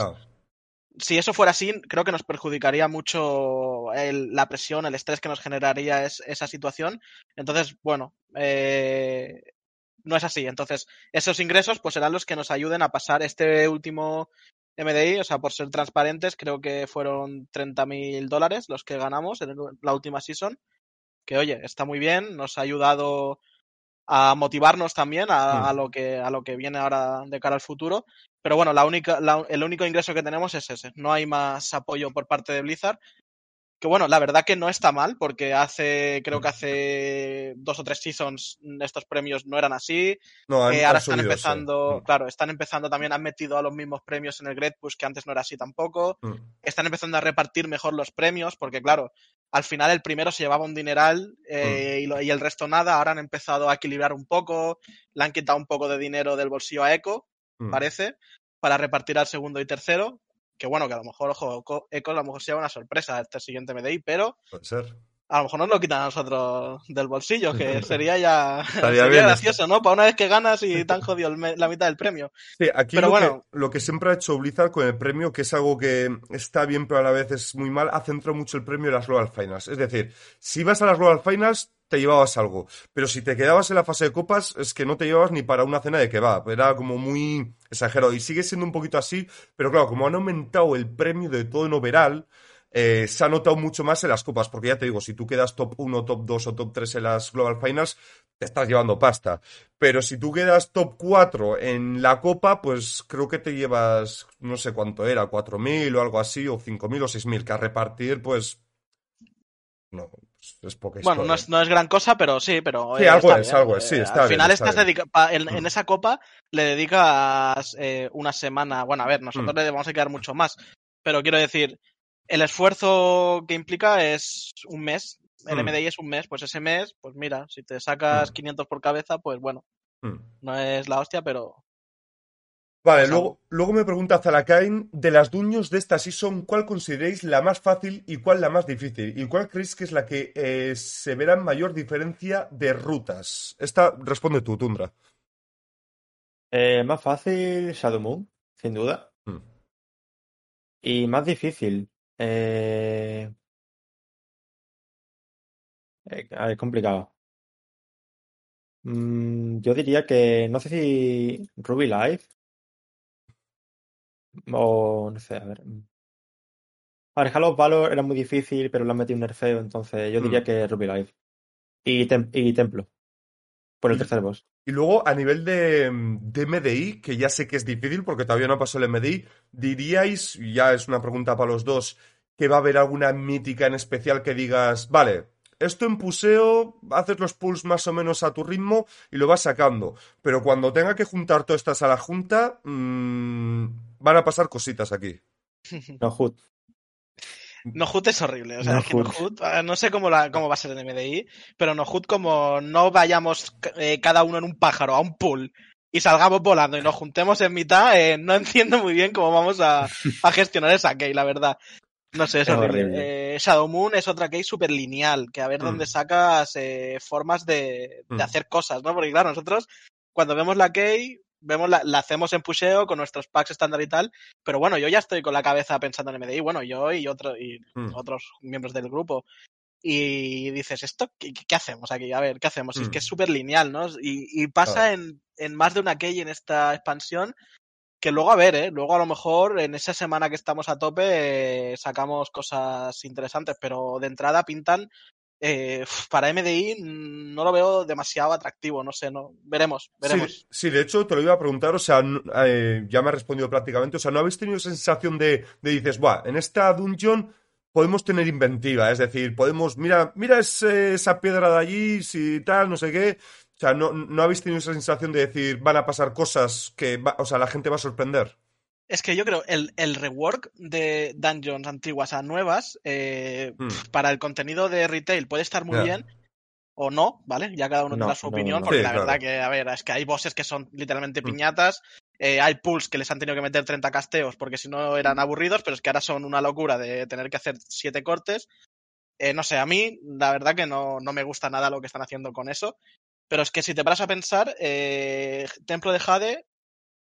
si eso fuera así, creo que nos perjudicaría mucho la presión, el estrés que nos generaría esa situación. Entonces, bueno, eh, no es así. Entonces, esos ingresos pues serán los que nos ayuden a pasar este último MDI, o sea, por ser transparentes, creo que fueron 30.000 dólares los que ganamos en la última season que oye, está muy bien, nos ha ayudado a motivarnos también a, mm. lo que a lo que viene ahora de cara al futuro. Pero bueno, la única, el único ingreso que tenemos es ese. No hay más apoyo por parte de Blizzard que bueno, la verdad que no está mal, porque hace, creo que hace dos o tres seasons estos premios no eran así. No, eh, ahora están empezando, mm. claro, están empezando también, han metido a los mismos premios en el Great Push, que antes no era así tampoco. Mm. Están empezando a repartir mejor los premios, porque claro, al final el primero se llevaba un dineral eh, mm. y, el resto nada. Ahora han empezado a equilibrar un poco, le han quitado un poco de dinero del bolsillo a Echo, parece, para repartir al segundo y tercero que bueno, que a lo mejor, ojo, Echo a lo mejor sea una sorpresa este siguiente MDI, pero Puede ser. A lo mejor nos lo quitan a nosotros del bolsillo, que [LAUGHS] sería ya sería gracioso, ¿no? Para una vez que ganas y te han jodido la mitad del premio. Sí, aquí pero lo, bueno, que, lo que siempre ha hecho Blizzard con el premio, que es algo que está bien pero a la vez es muy mal, ha centrado mucho el premio en las Global Finals. Es decir, si vas a las Global Finals, te llevabas algo. Pero si te quedabas en la fase de copas, es que no te llevabas ni para una cena de kebab. Era como muy exagerado. Y sigue siendo un poquito así, pero claro, como han aumentado el premio de todo en overall, eh, se ha notado mucho más en las copas. Porque ya te digo, si tú quedas top 1, top 2 o top 3 en las Global Finals, te estás llevando pasta. Pero si tú quedas top 4 en la copa, pues creo que te llevas, no sé cuánto era, 4.000 o algo así, o 5.000 o 6.000, que a repartir, pues... No, pues, es poca Bueno, no es, no es gran cosa, pero sí, pero. Sí, eh, algo es, bien. algo es, sí, Eh, está Al bien, final está estás bien. dedica- pa- en, en Mm. esa copa le dedicas eh, una semana. Bueno, a ver, nosotros Mm. le vamos a quedar mucho más. Pero quiero decir, el esfuerzo que implica es un mes. El Mm. MDI es un mes, pues ese mes, pues mira, si te sacas Mm. 500 por cabeza, pues bueno, Mm. no es la hostia, pero Vale, Pues luego, luego me pregunta Zalakain, de las duños de esta season, ¿cuál consideréis la más fácil y cuál la más difícil? ¿Y cuál creéis que es la que eh, se verá mayor diferencia de rutas? Esta responde tú, Tundra. Eh, más fácil, Shadow Moon, sin duda. Mm. Y más difícil. Eh... eh, a ver, complicado. Mm, yo diría que no sé si Ruby Life o no sé, a ver. A ver, of Valor era muy difícil, pero le han metido un nerfeo, entonces yo diría Mm. que Ruby Life. Y, Tem- y Templo. Por el Y- tercer boss. Y luego, a nivel de, de MDI, que ya sé que es difícil porque todavía no pasó el MDI, diríais, ya es una pregunta para los dos, que va a haber alguna mítica en especial que digas, vale, esto en puseo, haces los pulls más o menos a tu ritmo y lo vas sacando, pero cuando tenga que juntar todas estas a la junta, mm, van a pasar cositas aquí. No. Nohut es horrible. O sea, No es que. Nohut, eh, no sé cómo, la- cómo va a ser en MDI, pero Nohut como no vayamos eh, cada uno en un pájaro a un pool y salgamos volando y nos juntemos en mitad, eh, no entiendo muy bien cómo vamos a, a gestionar esa key, la verdad. No sé, es, Es horrible. horrible. Eh, Shadow Moon es otra key súper lineal, que a ver Mm. dónde sacas eh, formas de, de Mm. hacer cosas, ¿no? Porque claro, nosotros cuando vemos la key, vemos la, la hacemos en pusheo con nuestros packs estándar y tal, pero bueno, yo ya estoy con la cabeza pensando en MDI, bueno, yo y otro y Mm. otros miembros del grupo. Y dices, ¿esto qué, qué hacemos aquí? A ver, ¿qué hacemos? Y Es Mm. que es súper lineal, ¿no? Y, y pasa en, en más de una key en esta expansión que luego, a ver, ¿eh? Luego a lo mejor en esa semana que estamos a tope eh, sacamos cosas interesantes, pero de entrada pintan eh, para MDI no lo veo demasiado atractivo, no sé, no veremos, veremos. Sí, sí, de hecho te lo iba a preguntar, o sea, eh, ya me ha respondido prácticamente, o sea, ¿no habéis tenido esa sensación de, de dices, buah, en esta dungeon podemos tener inventiva, es decir, podemos, mira, mira ese- esa piedra de allí, si tal, no sé qué, o sea, ¿no, no habéis tenido esa sensación de decir, van a pasar cosas que, va- o sea, la gente va a sorprender? Es que yo creo el, el rework de dungeons antiguas a nuevas eh, Mm. pf, para el contenido de retail puede estar muy bien o no, ¿vale? Ya cada uno No, tendrá su no, opinión, no. porque Sí, la claro. verdad que, a ver, es que hay bosses que son literalmente Mm. piñatas, eh, hay pools que les han tenido que meter 30 casteos porque si no eran aburridos, pero es que ahora son una locura de tener que hacer siete cortes. Eh, no sé, a mí la verdad que no, no me gusta nada lo que están haciendo con eso. Pero es que si te paras a pensar, eh, Templo de Jade,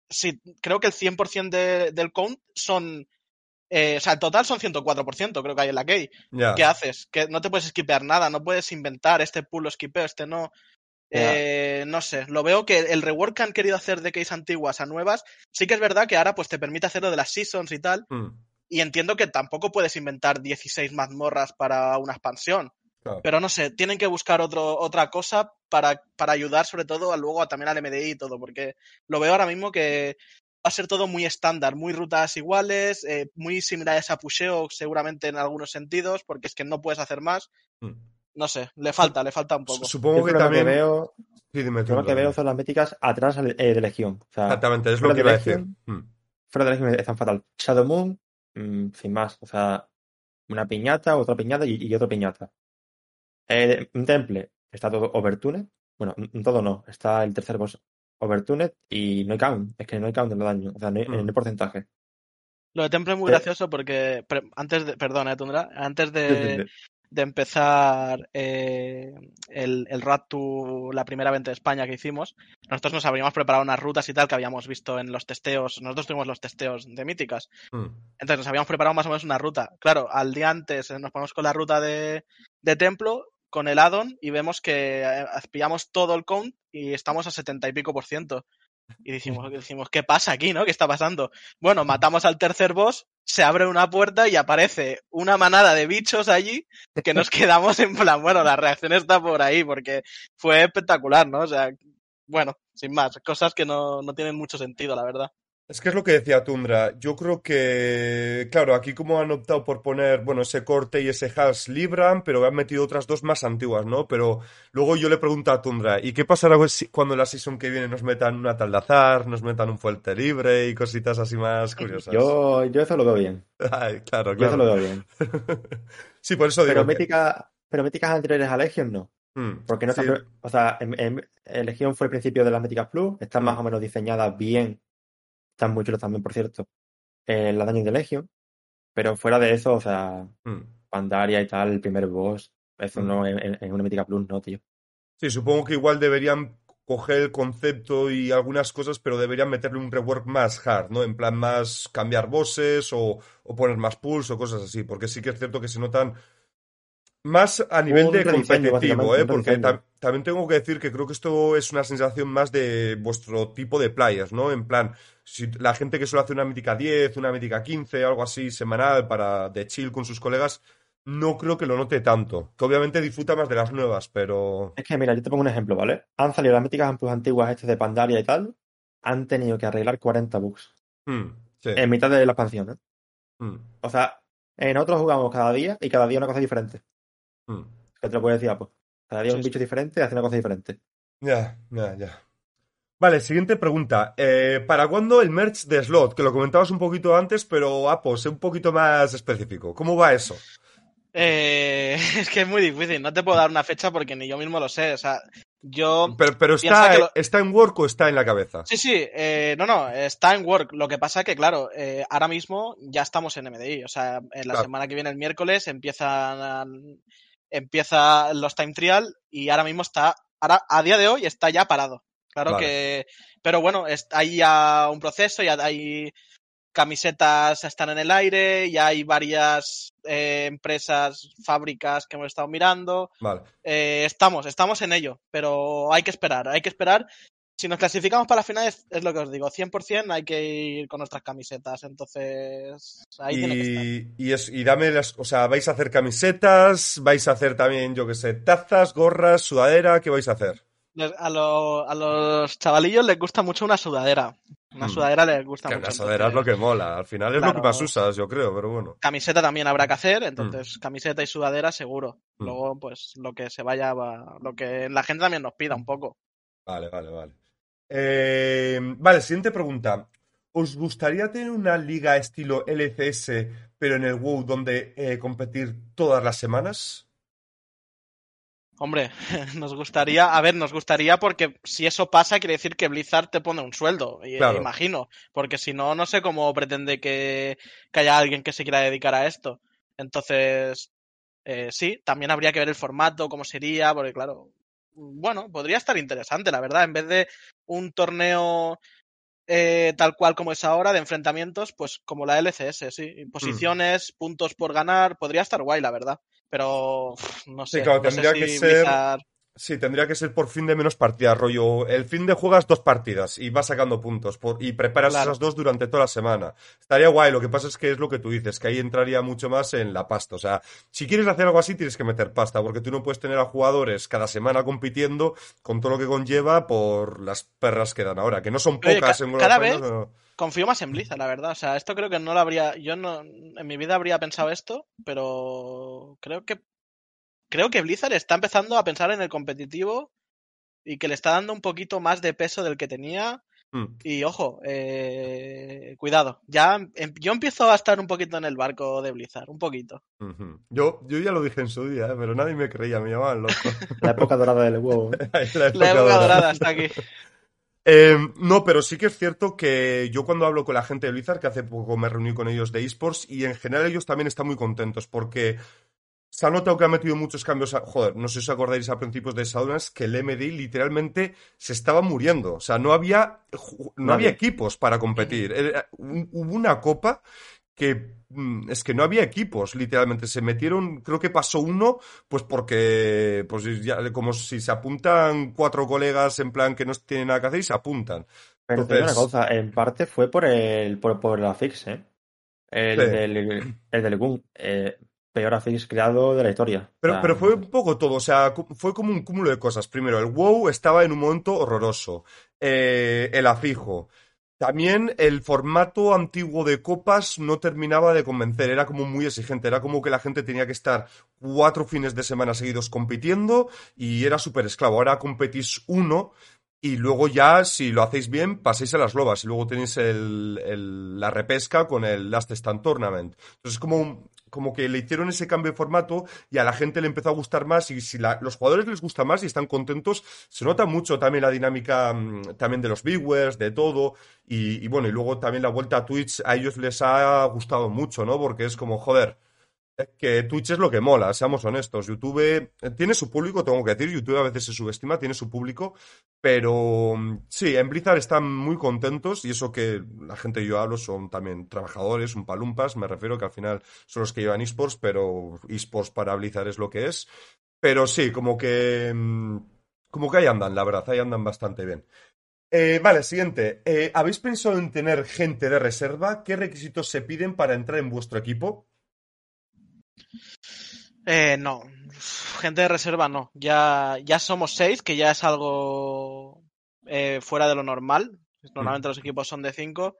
sí, creo que el 100% de- del count son... eh, o sea, el total son 104%, creo que hay en la key. Ya. ¿Qué haces? Que no te puedes esquipear nada, no puedes inventar este pool lo esquipeo, este no. Eh, no sé, lo veo que el rework que han querido hacer de keys antiguas a nuevas, sí que es verdad que ahora pues te permite hacerlo de las seasons y tal, Mm, y entiendo que tampoco puedes inventar 16 mazmorras para una expansión. Claro. Pero no sé, tienen que buscar otro, otra cosa para, para ayudar sobre todo a, luego a, también al MDI y todo, porque lo veo ahora mismo que va a ser todo muy estándar, muy rutas iguales, eh, muy similares a Pusheo seguramente en algunos sentidos, porque es que no puedes hacer más. Mm. No sé, le falta, le falta un poco. Supongo que también... que veo, Sí, dime tú, lo que veo son las métricas atrás eh, de Legión. O sea, Exactamente, es lo que de iba a decir. Legion, Mm, fuera de Legión están fatal. Shadow Moon, mm, sin más. O sea, una piñata, otra piñata y, y otra piñata. Eh, un temple, está todo overtuned. Bueno, todo no. Está el tercer boss overtuned y no hay count. Es que no hay count en los daños. O sea, no hay, Mm. no hay porcentaje. Lo de Temple es muy Eh, gracioso porque pre- antes de, perdón, eh, Tundra, antes de, de empezar eh, el, el Rat to la primera venta de España que hicimos, nosotros nos habíamos preparado unas rutas y tal que habíamos visto en los testeos. Nosotros tuvimos los testeos de míticas. mm. Entonces nos habíamos preparado más o menos una ruta. Claro, al día antes eh, nos ponemos con la ruta de, de templo, con el addon, y vemos que eh, pillamos todo el count y estamos a setenta y pico por ciento. Y decimos, [LAUGHS] decimos, ¿qué pasa aquí, no? ¿Qué está pasando? Bueno, matamos al tercer boss, se abre una puerta y aparece una manada de bichos allí que nos [LAUGHS] quedamos en plan, bueno, la reacción está por ahí porque fue espectacular, ¿no? O sea, bueno, sin más, cosas que no, no tienen mucho sentido, la verdad. Es que es lo que decía Tundra. Yo creo que, claro, aquí como han optado por poner, bueno, ese corte y ese hash libran, pero han metido otras dos más antiguas, ¿no? Pero luego yo le pregunto a Tundra, ¿y qué pasará cuando la season que viene nos metan una tal de azar, nos metan un fuerte libre y cositas así más curiosas? Yo, yo eso lo veo bien. [LAUGHS] Ay, claro, claro. Yo eso lo veo bien. [LAUGHS] sí, por eso digo. Pero, que- mítica, pero míticas anteriores a Legion no. Mm, Porque no sí. o sea, en, en- Legion fue el principio de las míticas Plus, están más o menos diseñadas bien, están muy chulas también, por cierto, en la Dungeon de Legion, pero fuera de eso, o sea, Mm. Pandaria y tal, el primer boss, eso Mm. no, en, una mítica Plus no, tío. Sí, supongo que igual deberían coger el concepto y algunas cosas, pero deberían meterle un rework más hard, ¿no? En plan más cambiar bosses o, o poner más pulse o cosas así, porque sí que es cierto que se notan más a nivel de competitivo, ¿eh? Porque tam- también tengo que decir que creo que esto es una sensación más de vuestro tipo de players, ¿no? En plan, si la gente que suele hacer una mítica 10, una mítica 15, algo así semanal para de chill con sus colegas, no creo que lo note tanto. Que obviamente disfruta más de las nuevas, pero... Es que, mira, yo te pongo un ejemplo, ¿vale? Han salido las míticas Plus antiguas estas de Pandaria y tal, han tenido que arreglar 40 bugs mm, sí, en mitad de la expansión, ¿eh? mm, O sea, eh, nosotros jugamos cada día y cada día una cosa diferente. Mm. Que te lo puedo decir, ah, pues. Cada día Sí, un sí. bicho diferente hace una cosa diferente. Ya, ya, ya. Vale, siguiente pregunta. Eh, ¿para cuándo el merch de Slot? Que lo comentabas un poquito antes, pero, ah, pues, un poquito más específico. ¿Cómo va eso? Eh, [LAUGHS] es que es muy difícil, no te puedo dar una fecha porque ni yo mismo lo sé. O sea, yo Pero, pero está, que lo- ¿está en work o está en la cabeza? Sí, sí, eh, no, no, está en work. Lo que pasa que, claro, eh, ahora mismo ya estamos en MDI. O sea, en la Claro. semana que viene, el miércoles, empiezan empieza los time trial y ahora mismo está, ahora, a día de hoy está ya parado. Claro Vale. que, pero bueno, hay ya un proceso, ya hay camisetas están en el aire, ya hay varias eh, empresas, fábricas que hemos estado mirando. Vale. Eh, estamos, estamos en ello, pero hay que esperar, hay que esperar. Si nos clasificamos para la final, es, es lo que os digo, 100% hay que ir con nuestras camisetas, entonces ahí tiene que estar. Y, y, es, y dame las, o sea, ¿vais a hacer camisetas? ¿Vais a hacer también, yo qué sé, tazas, gorras, sudadera? ¿Qué vais a hacer? A, lo- a los chavalillos les gusta mucho una sudadera. Una Mm. sudadera les gusta Que mucho. la sudadera es lo que mola. Al final es lo que más usas, yo creo, pero bueno. Camiseta también habrá que hacer, entonces camiseta y sudadera seguro. Mm. Luego, pues lo que se vaya, va- lo que la gente también nos pida un poco. Vale, vale, vale. Eh, vale, siguiente pregunta. ¿Os gustaría tener una liga estilo LCS, pero en el WoW, donde eh, competir todas las semanas? Hombre, [LAUGHS] nos gustaría, a ver, nos gustaría porque si eso pasa quiere decir que Blizzard te pone un sueldo, Claro. imagino, porque si no, no sé cómo pretende que, que haya alguien que se quiera dedicar a esto. Entonces, eh, sí, también habría que ver el formato, cómo sería, porque claro, bueno, podría estar interesante, la verdad, en vez de un torneo eh, tal cual como es ahora, de enfrentamientos, pues como la LCS, sí, posiciones, puntos por ganar, podría estar guay, la verdad. Pero no sé, claro, no sé tendría que ser- Blizzard- Sí, tendría que ser por fin de menos partidas, rollo. El fin de juegas dos partidas y vas sacando puntos por- y preparas Claro. esas dos durante toda la semana. Estaría guay, lo que pasa es que es lo que tú dices, que ahí entraría mucho más en la pasta. O sea, si quieres hacer algo así, tienes que meter pasta, porque tú no puedes tener a jugadores cada semana compitiendo con todo lo que conlleva por las perras que dan ahora, que no son pocas ca- en cada vez- confío más en Blizzard, la verdad. O sea, esto creo que no lo habría. Yo no. En mi vida habría pensado esto, pero creo que. Creo que Blizzard está empezando a pensar en el competitivo y que le está dando un poquito más de peso del que tenía. Mm. Y ojo, eh, cuidado. Ya em- yo empiezo a estar un poquito en el barco de Blizzard, un poquito. Yo, yo ya lo dije en su día, ¿eh? pero nadie me creía, me llamaban loco. [LAUGHS] La época dorada del huevo. ¿eh? La [LAUGHS] La época época dorada. dorada está aquí. [LAUGHS] Eh, no, pero sí que es cierto que yo cuando hablo con la gente de Blizzard, que hace poco me reuní con ellos de esports, y en general ellos también están muy contentos porque se ha notado que ha metido muchos cambios. a- joder, no sé si os acordáis a principios de Shadowlands que el MDI literalmente se estaba muriendo. O sea, no había, no Nadie. había equipos para competir. Era- un- hubo una copa que mm, es que no había equipos, literalmente. Se metieron, creo que pasó uno, pues porque, pues ya, como si se apuntan cuatro colegas en plan que no tienen nada que hacer y se apuntan. Pero digo una cosa, en parte fue por el por, por la fix, ¿eh? El Sí. del, el del Gun, eh, peor afix creado de la historia. Pero, O sea, pero fue un poco todo, o sea, fue como un cúmulo de cosas. Primero, el WoW estaba en un momento horroroso. Eh, el afijo. También el formato antiguo de copas no terminaba de convencer, era como muy exigente, era como que la gente tenía que estar cuatro fines de semana seguidos compitiendo y era súper esclavo. Ahora competís uno y luego ya, si lo hacéis bien, pasáis a las lobas y luego tenéis el- el- la repesca con el Last Stand Tournament. Entonces, como, un- como que le hicieron ese cambio de formato y a la gente le empezó a gustar más y si la- los jugadores les gusta más y están contentos, se nota mucho también la dinámica mm, también de los viewers, de todo y, y bueno, y luego también la vuelta a Twitch a ellos les ha gustado mucho, ¿no? Porque es como, joder, que Twitch es lo que mola, seamos honestos. YouTube eh, tiene su público, tengo que decir, YouTube a veces se subestima, tiene su público, pero mm, sí, en Blizzard están muy contentos y eso que la gente que yo hablo son también trabajadores, un palumpas, me refiero que al final son los que llevan esports, pero esports para Blizzard es lo que es. Pero sí, como que, mm, como que ahí andan, la verdad, ahí andan bastante bien. Eh, vale, siguiente. Eh, ¿Habéis pensado en tener gente de reserva? ¿Qué requisitos se piden para entrar en vuestro equipo? Eh, no, gente de reserva no. Ya, ya somos seis, que ya es algo eh, fuera de lo normal. Normalmente los equipos son de cinco.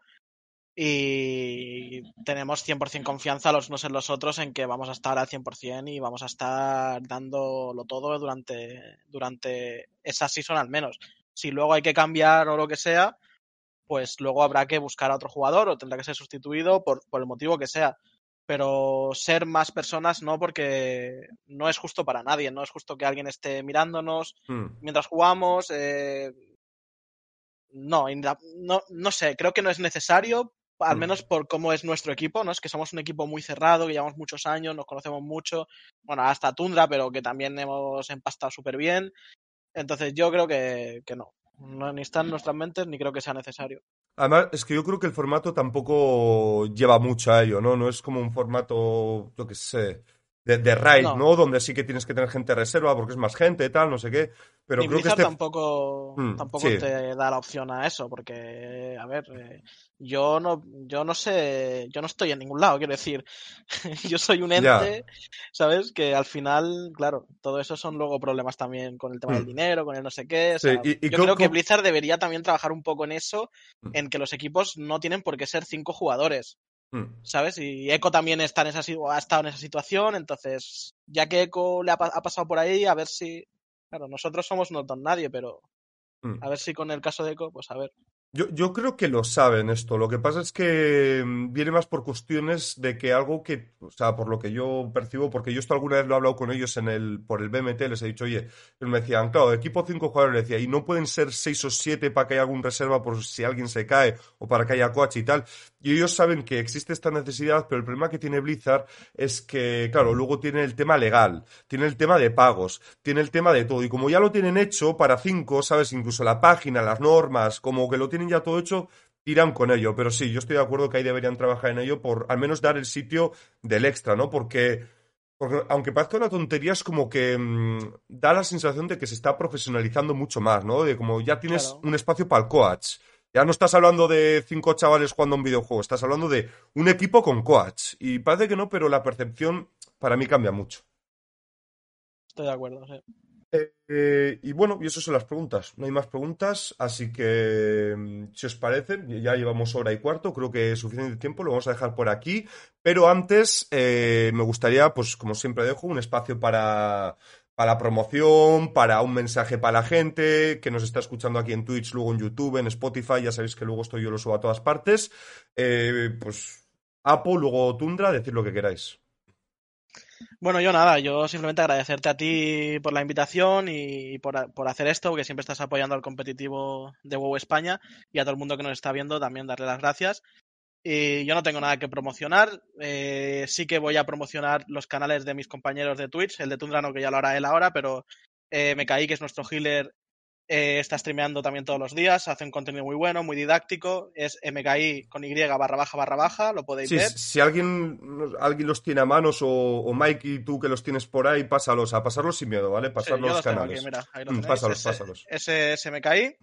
Y tenemos 100% confianza los unos en los otros en que vamos a estar al 100% y vamos a estar dándolo todo durante, durante esa season al menos. Si luego hay que cambiar o lo que sea, pues luego habrá que buscar a otro jugador o tendrá que ser sustituido por, por el motivo que sea pero ser más personas no, porque no es justo para nadie, no es justo que alguien esté mirándonos Hmm. mientras jugamos. eh, No, no, no sé, creo que no es necesario, al Mm. menos por cómo es nuestro equipo, ¿no? Es que somos un equipo muy cerrado, que llevamos muchos años, nos conocemos mucho, bueno, hasta Tundra, pero que también hemos empastado súper bien. Entonces yo creo que, que no. No, ni está en nuestras mentes ni creo que sea necesario. Además, es que yo creo que el formato tampoco lleva mucho a ello, ¿no? No es como un formato, yo qué sé, de, de raid, No. ¿no? Donde sí que tienes que tener gente de reserva porque es más gente, tal, no sé qué. Pero Ni creo que Blizzard este... tampoco, Mm, tampoco sí. te da la opción a eso, porque, a ver, eh, yo no, yo no sé, yo no estoy en ningún lado, quiero decir, [LAUGHS] yo soy un Ya. ente, ¿sabes? Que al final, claro, todo eso son luego problemas también con el tema del Mm. dinero, con el no sé qué. o Sí, sea, y- y yo creo que Blizzard debería también trabajar un poco en eso, Mm. en que los equipos no tienen por qué ser cinco jugadores. Hmm. ¿sabes? Y Echo también está en esa, ha estado en esa situación, entonces, ya que Echo le ha, ha pasado por ahí, a ver si. Claro, nosotros somos no don nadie, pero Hmm. a ver si con el caso de Echo, pues a ver. Yo, yo creo que lo saben esto. Lo que pasa es que mm, viene más por cuestiones de que algo que, o sea, por lo que yo percibo, porque yo esto alguna vez lo he hablado con ellos en el, por el BMT, les he dicho, oye, me decían, claro, equipo cinco jugadores, decía, y no pueden ser seis o siete para que haya algún reserva por si alguien se cae o para que haya coach y tal. Y ellos saben que existe esta necesidad, pero el problema que tiene Blizzard es que, claro, luego tiene el tema legal, tiene el tema de pagos, tiene el tema de todo. Y como ya lo tienen hecho para cinco, ¿sabes? Incluso la página, las normas, como que lo tienen ya todo hecho, irán con ello. Pero sí, yo estoy de acuerdo que ahí deberían trabajar en ello por al menos dar el sitio del extra, ¿no? Porque, porque aunque parezca una tontería, es como que mm, da la sensación de que se está profesionalizando mucho más, ¿no? De como ya tienes Claro. un espacio para el coach. Ya no estás hablando de cinco chavales jugando un videojuego, estás hablando de un equipo con coach. Y parece que no, pero la percepción para mí cambia mucho. Estoy de acuerdo, sí. Eh, y bueno, y eso son las preguntas. No hay más preguntas, así que mm, si os parece, ya llevamos hora y cuarto, creo que es suficiente tiempo, lo vamos a dejar por aquí. Pero antes eh, me gustaría, pues como siempre dejo, un espacio para, para promoción, para un mensaje para la gente que nos está escuchando aquí en Twitch, luego en YouTube, en Spotify, ya sabéis que luego esto yo lo subo a todas partes. Eh, pues Apo, luego Tundra, decir lo que queráis. Bueno, yo nada, yo simplemente agradecerte a ti por la invitación y por, por hacer esto, porque siempre estás apoyando al competitivo de WoW España y a todo el mundo que nos está viendo también darle las gracias. Y yo no tengo nada que promocionar, eh, sí que voy a promocionar los canales de mis compañeros de Twitch, el de Tundrano que ya lo hará él ahora, pero eh, MKI, que es nuestro healer, eh, está streameando también todos los días, hace un contenido muy bueno, muy didáctico, es MKI con Y barra baja barra baja, lo podéis Sí, ver. si alguien, alguien los tiene a manos o, o Mike y tú que los tienes por ahí, pásalos, a pasarlos sin miedo, ¿vale? Sí, Pasar yo los los canales. aquí, mira, ahí lo Mm, pásalos, ese- pásalos. Ese es MKI.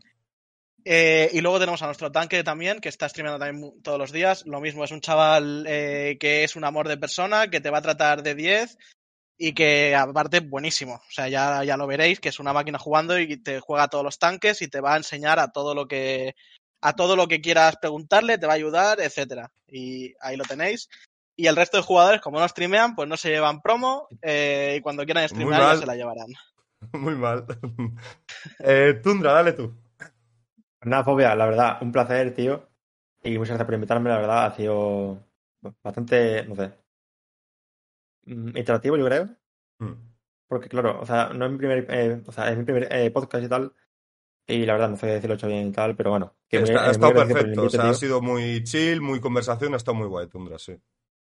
Eh, y luego tenemos a nuestro tanque también, que está streamando también todos los días. Lo mismo, es un chaval eh, que es un amor de persona, que te va a tratar de 10 y que aparte buenísimo. O sea, ya, ya lo veréis, que es una máquina jugando y te juega a todos los tanques y te va a enseñar a todo lo que a todo lo que quieras preguntarle, te va a ayudar, etcétera. Y ahí lo tenéis. Y el resto de jugadores, como no streamean, pues no se llevan promo eh, y cuando quieran streamear ya se la llevarán. [LAUGHS] Muy mal. [LAUGHS] eh, Tundra, dale tú. Nada, Fobia, la verdad, un placer, tío. Y muchas gracias por invitarme, la verdad, ha sido bastante, no sé, interactivo, yo creo. Mm. Porque, claro, o sea, no es mi primer, eh, o sea, es mi primer eh, podcast y tal. Y la verdad, no sé decirlo hecho bien y tal, pero bueno. Que ha estado perfecto, o sea, ha sido muy chill, muy conversación, ha estado muy guay, Tundra, sí.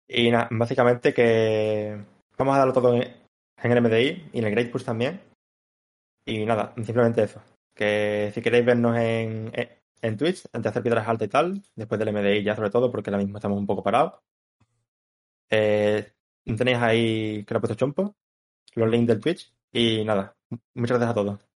Y nada, básicamente que vamos a darlo todo en, el MDI y en el Great Push también. Y nada, simplemente eso. Que si queréis vernos en, en Twitch, antes de hacer piedras altas y tal, después del MDI ya sobre todo, porque ahora mismo estamos un poco parados. Eh, tenéis ahí que lo he puesto chompo, los links del Twitch. Y nada, muchas gracias a todos.